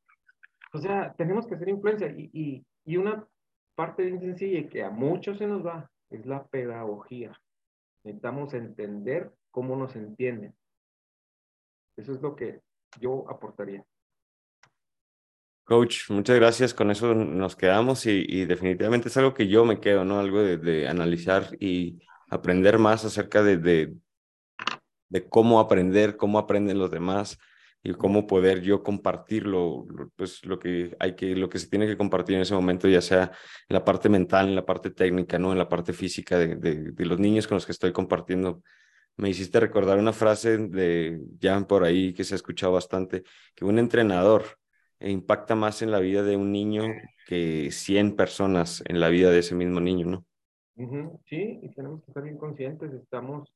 B: O sea, tenemos que hacer influencia. Y, y, y una parte bien sencilla y que a muchos se nos va es la pedagogía. Necesitamos entender cómo nos entienden. Eso es lo que yo aportaría.
A: Coach, muchas gracias. Con eso nos quedamos y, definitivamente es algo que yo me quedo, ¿no? Algo de, analizar y aprender más acerca de, de, cómo aprender, cómo aprenden los demás y cómo poder yo compartirlo, pues lo que hay que, lo que se tiene que compartir en ese momento, ya sea en la parte mental, en la parte técnica, ¿no? En la parte física de, de los niños con los que estoy compartiendo. Me hiciste recordar una frase de Jan por ahí que se ha escuchado bastante, que un entrenador impacta más en la vida de un niño que 100 personas en la vida de ese mismo niño, ¿no?
B: Sí, y tenemos que estar bien conscientes, estamos,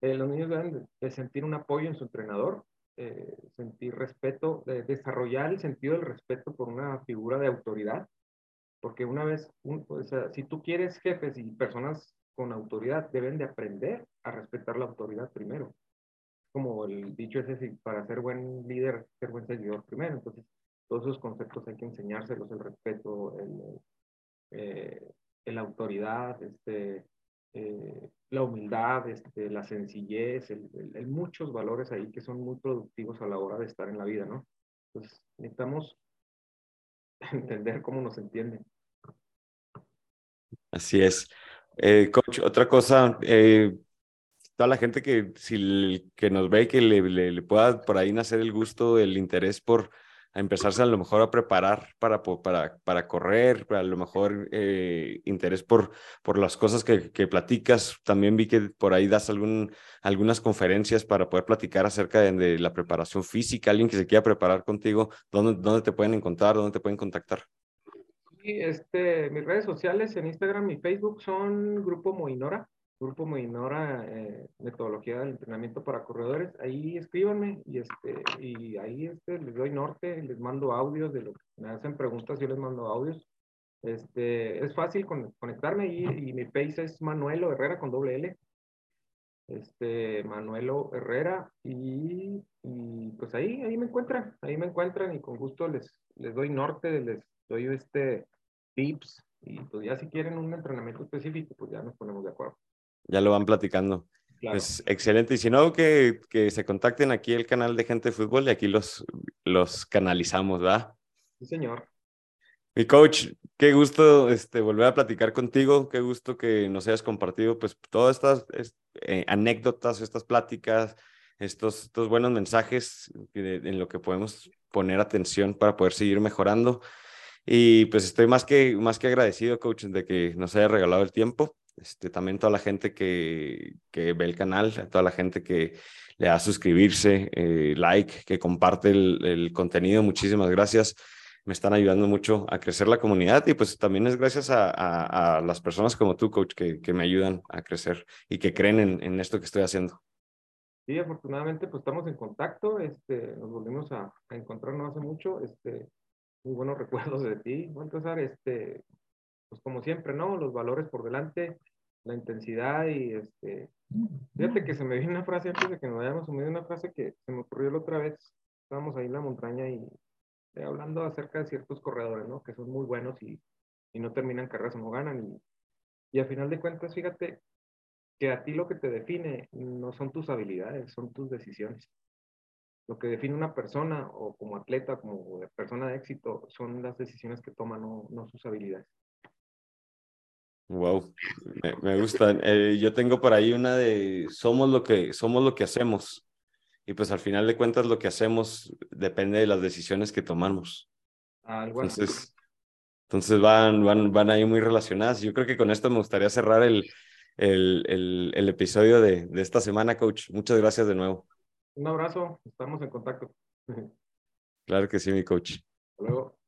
B: eh, los niños deben de, sentir un apoyo en su entrenador, eh, sentir respeto, de desarrollar el sentido del respeto por una figura de autoridad, porque una vez, un, si tú quieres jefes y personas con autoridad, deben de aprender a respetar la autoridad primero. Como el dicho es ese, para ser buen líder, ser buen seguidor primero. Entonces, todos esos conceptos hay que enseñárselos, el respeto, el, eh, la autoridad, este, eh, la humildad, este, la sencillez, el, muchos valores ahí que son muy productivos a la hora de estar en la vida, ¿no? Entonces, necesitamos entender cómo nos entienden.
A: Así es. Eh, coach, otra cosa, toda la gente que, si, que nos ve y que le, le, pueda por ahí nacer el gusto, el interés por a empezarse a lo mejor a preparar para, para, para correr, a lo mejor eh, interés por, por las cosas que, que, platicas. También vi que por ahí das algún, algunas conferencias para poder platicar acerca de, la preparación física. Alguien que se quiera preparar contigo, ¿dónde, dónde te pueden encontrar? ¿Dónde te pueden contactar?
B: Sí, este, mis redes sociales en Instagram y Facebook son Grupo Moinora. Grupo me ignora eh, metodología del entrenamiento para corredores, ahí escríbanme y, este, y ahí este, les doy norte, les mando audios de lo que me hacen preguntas, yo les mando audios. Este, es fácil conectarme y, y mi face es Manuelo Herrera con doble L. este, Manuelo Herrera, y, y, pues ahí, ahí me encuentran, ahí me encuentran y con gusto les, les doy norte, les doy este tips, y pues ya si quieren un entrenamiento específico, pues ya nos ponemos de acuerdo.
A: Ya lo van platicando. Pues excelente. Y si no, que, que se contacten aquí el canal de Gente de Fútbol y aquí los, los canalizamos, ¿va?
B: Sí, señor.
A: Mi coach, qué gusto este, volver a platicar contigo, qué gusto que nos hayas compartido pues todas estas eh, anécdotas, estas pláticas, estos, estos buenos mensajes en lo que podemos poner atención para poder seguir mejorando. Y pues estoy más que, más que agradecido, coach, de que nos haya regalado el tiempo. Este, también toda la gente que, que ve el canal, toda la gente que le da a suscribirse, eh, like, que comparte el, contenido. Muchísimas gracias me están ayudando mucho a crecer la comunidad y pues también es gracias a, a, las personas como tú, coach, que, que, me ayudan a crecer y que creen en, en, esto que estoy haciendo.
B: Sí, afortunadamente pues estamos en contacto, este, nos volvimos a, a encontrar no hace mucho, este, muy buenos recuerdos de ti, empezar, este, pues como siempre, ¿no? Los valores por delante, la intensidad y este, fíjate que se me vino una frase antes de que nos vayamos, me una frase que se me ocurrió la otra vez, estábamos ahí en la montaña y eh, hablando acerca de ciertos corredores, ¿no? Que son muy buenos y, y no terminan carreras o no ganan. Y, y a final de cuentas, fíjate que a ti lo que te define no son tus habilidades, son tus decisiones. Lo que define una persona o como atleta, como persona de éxito, son las decisiones que toma, no, no sus habilidades.
A: Wow, me, me gusta. Eh, yo tengo por ahí una de somos lo que somos lo que hacemos y pues al final de cuentas lo que hacemos depende de las decisiones que tomamos.
B: Ah,
A: entonces, entonces van, van, van ahí muy relacionadas. Yo creo que con esto me gustaría cerrar el, el, el, el episodio de, de esta semana, coach. Muchas gracias de nuevo.
B: Un abrazo, estamos en contacto.
A: Claro que sí, mi coach.
B: Hasta luego.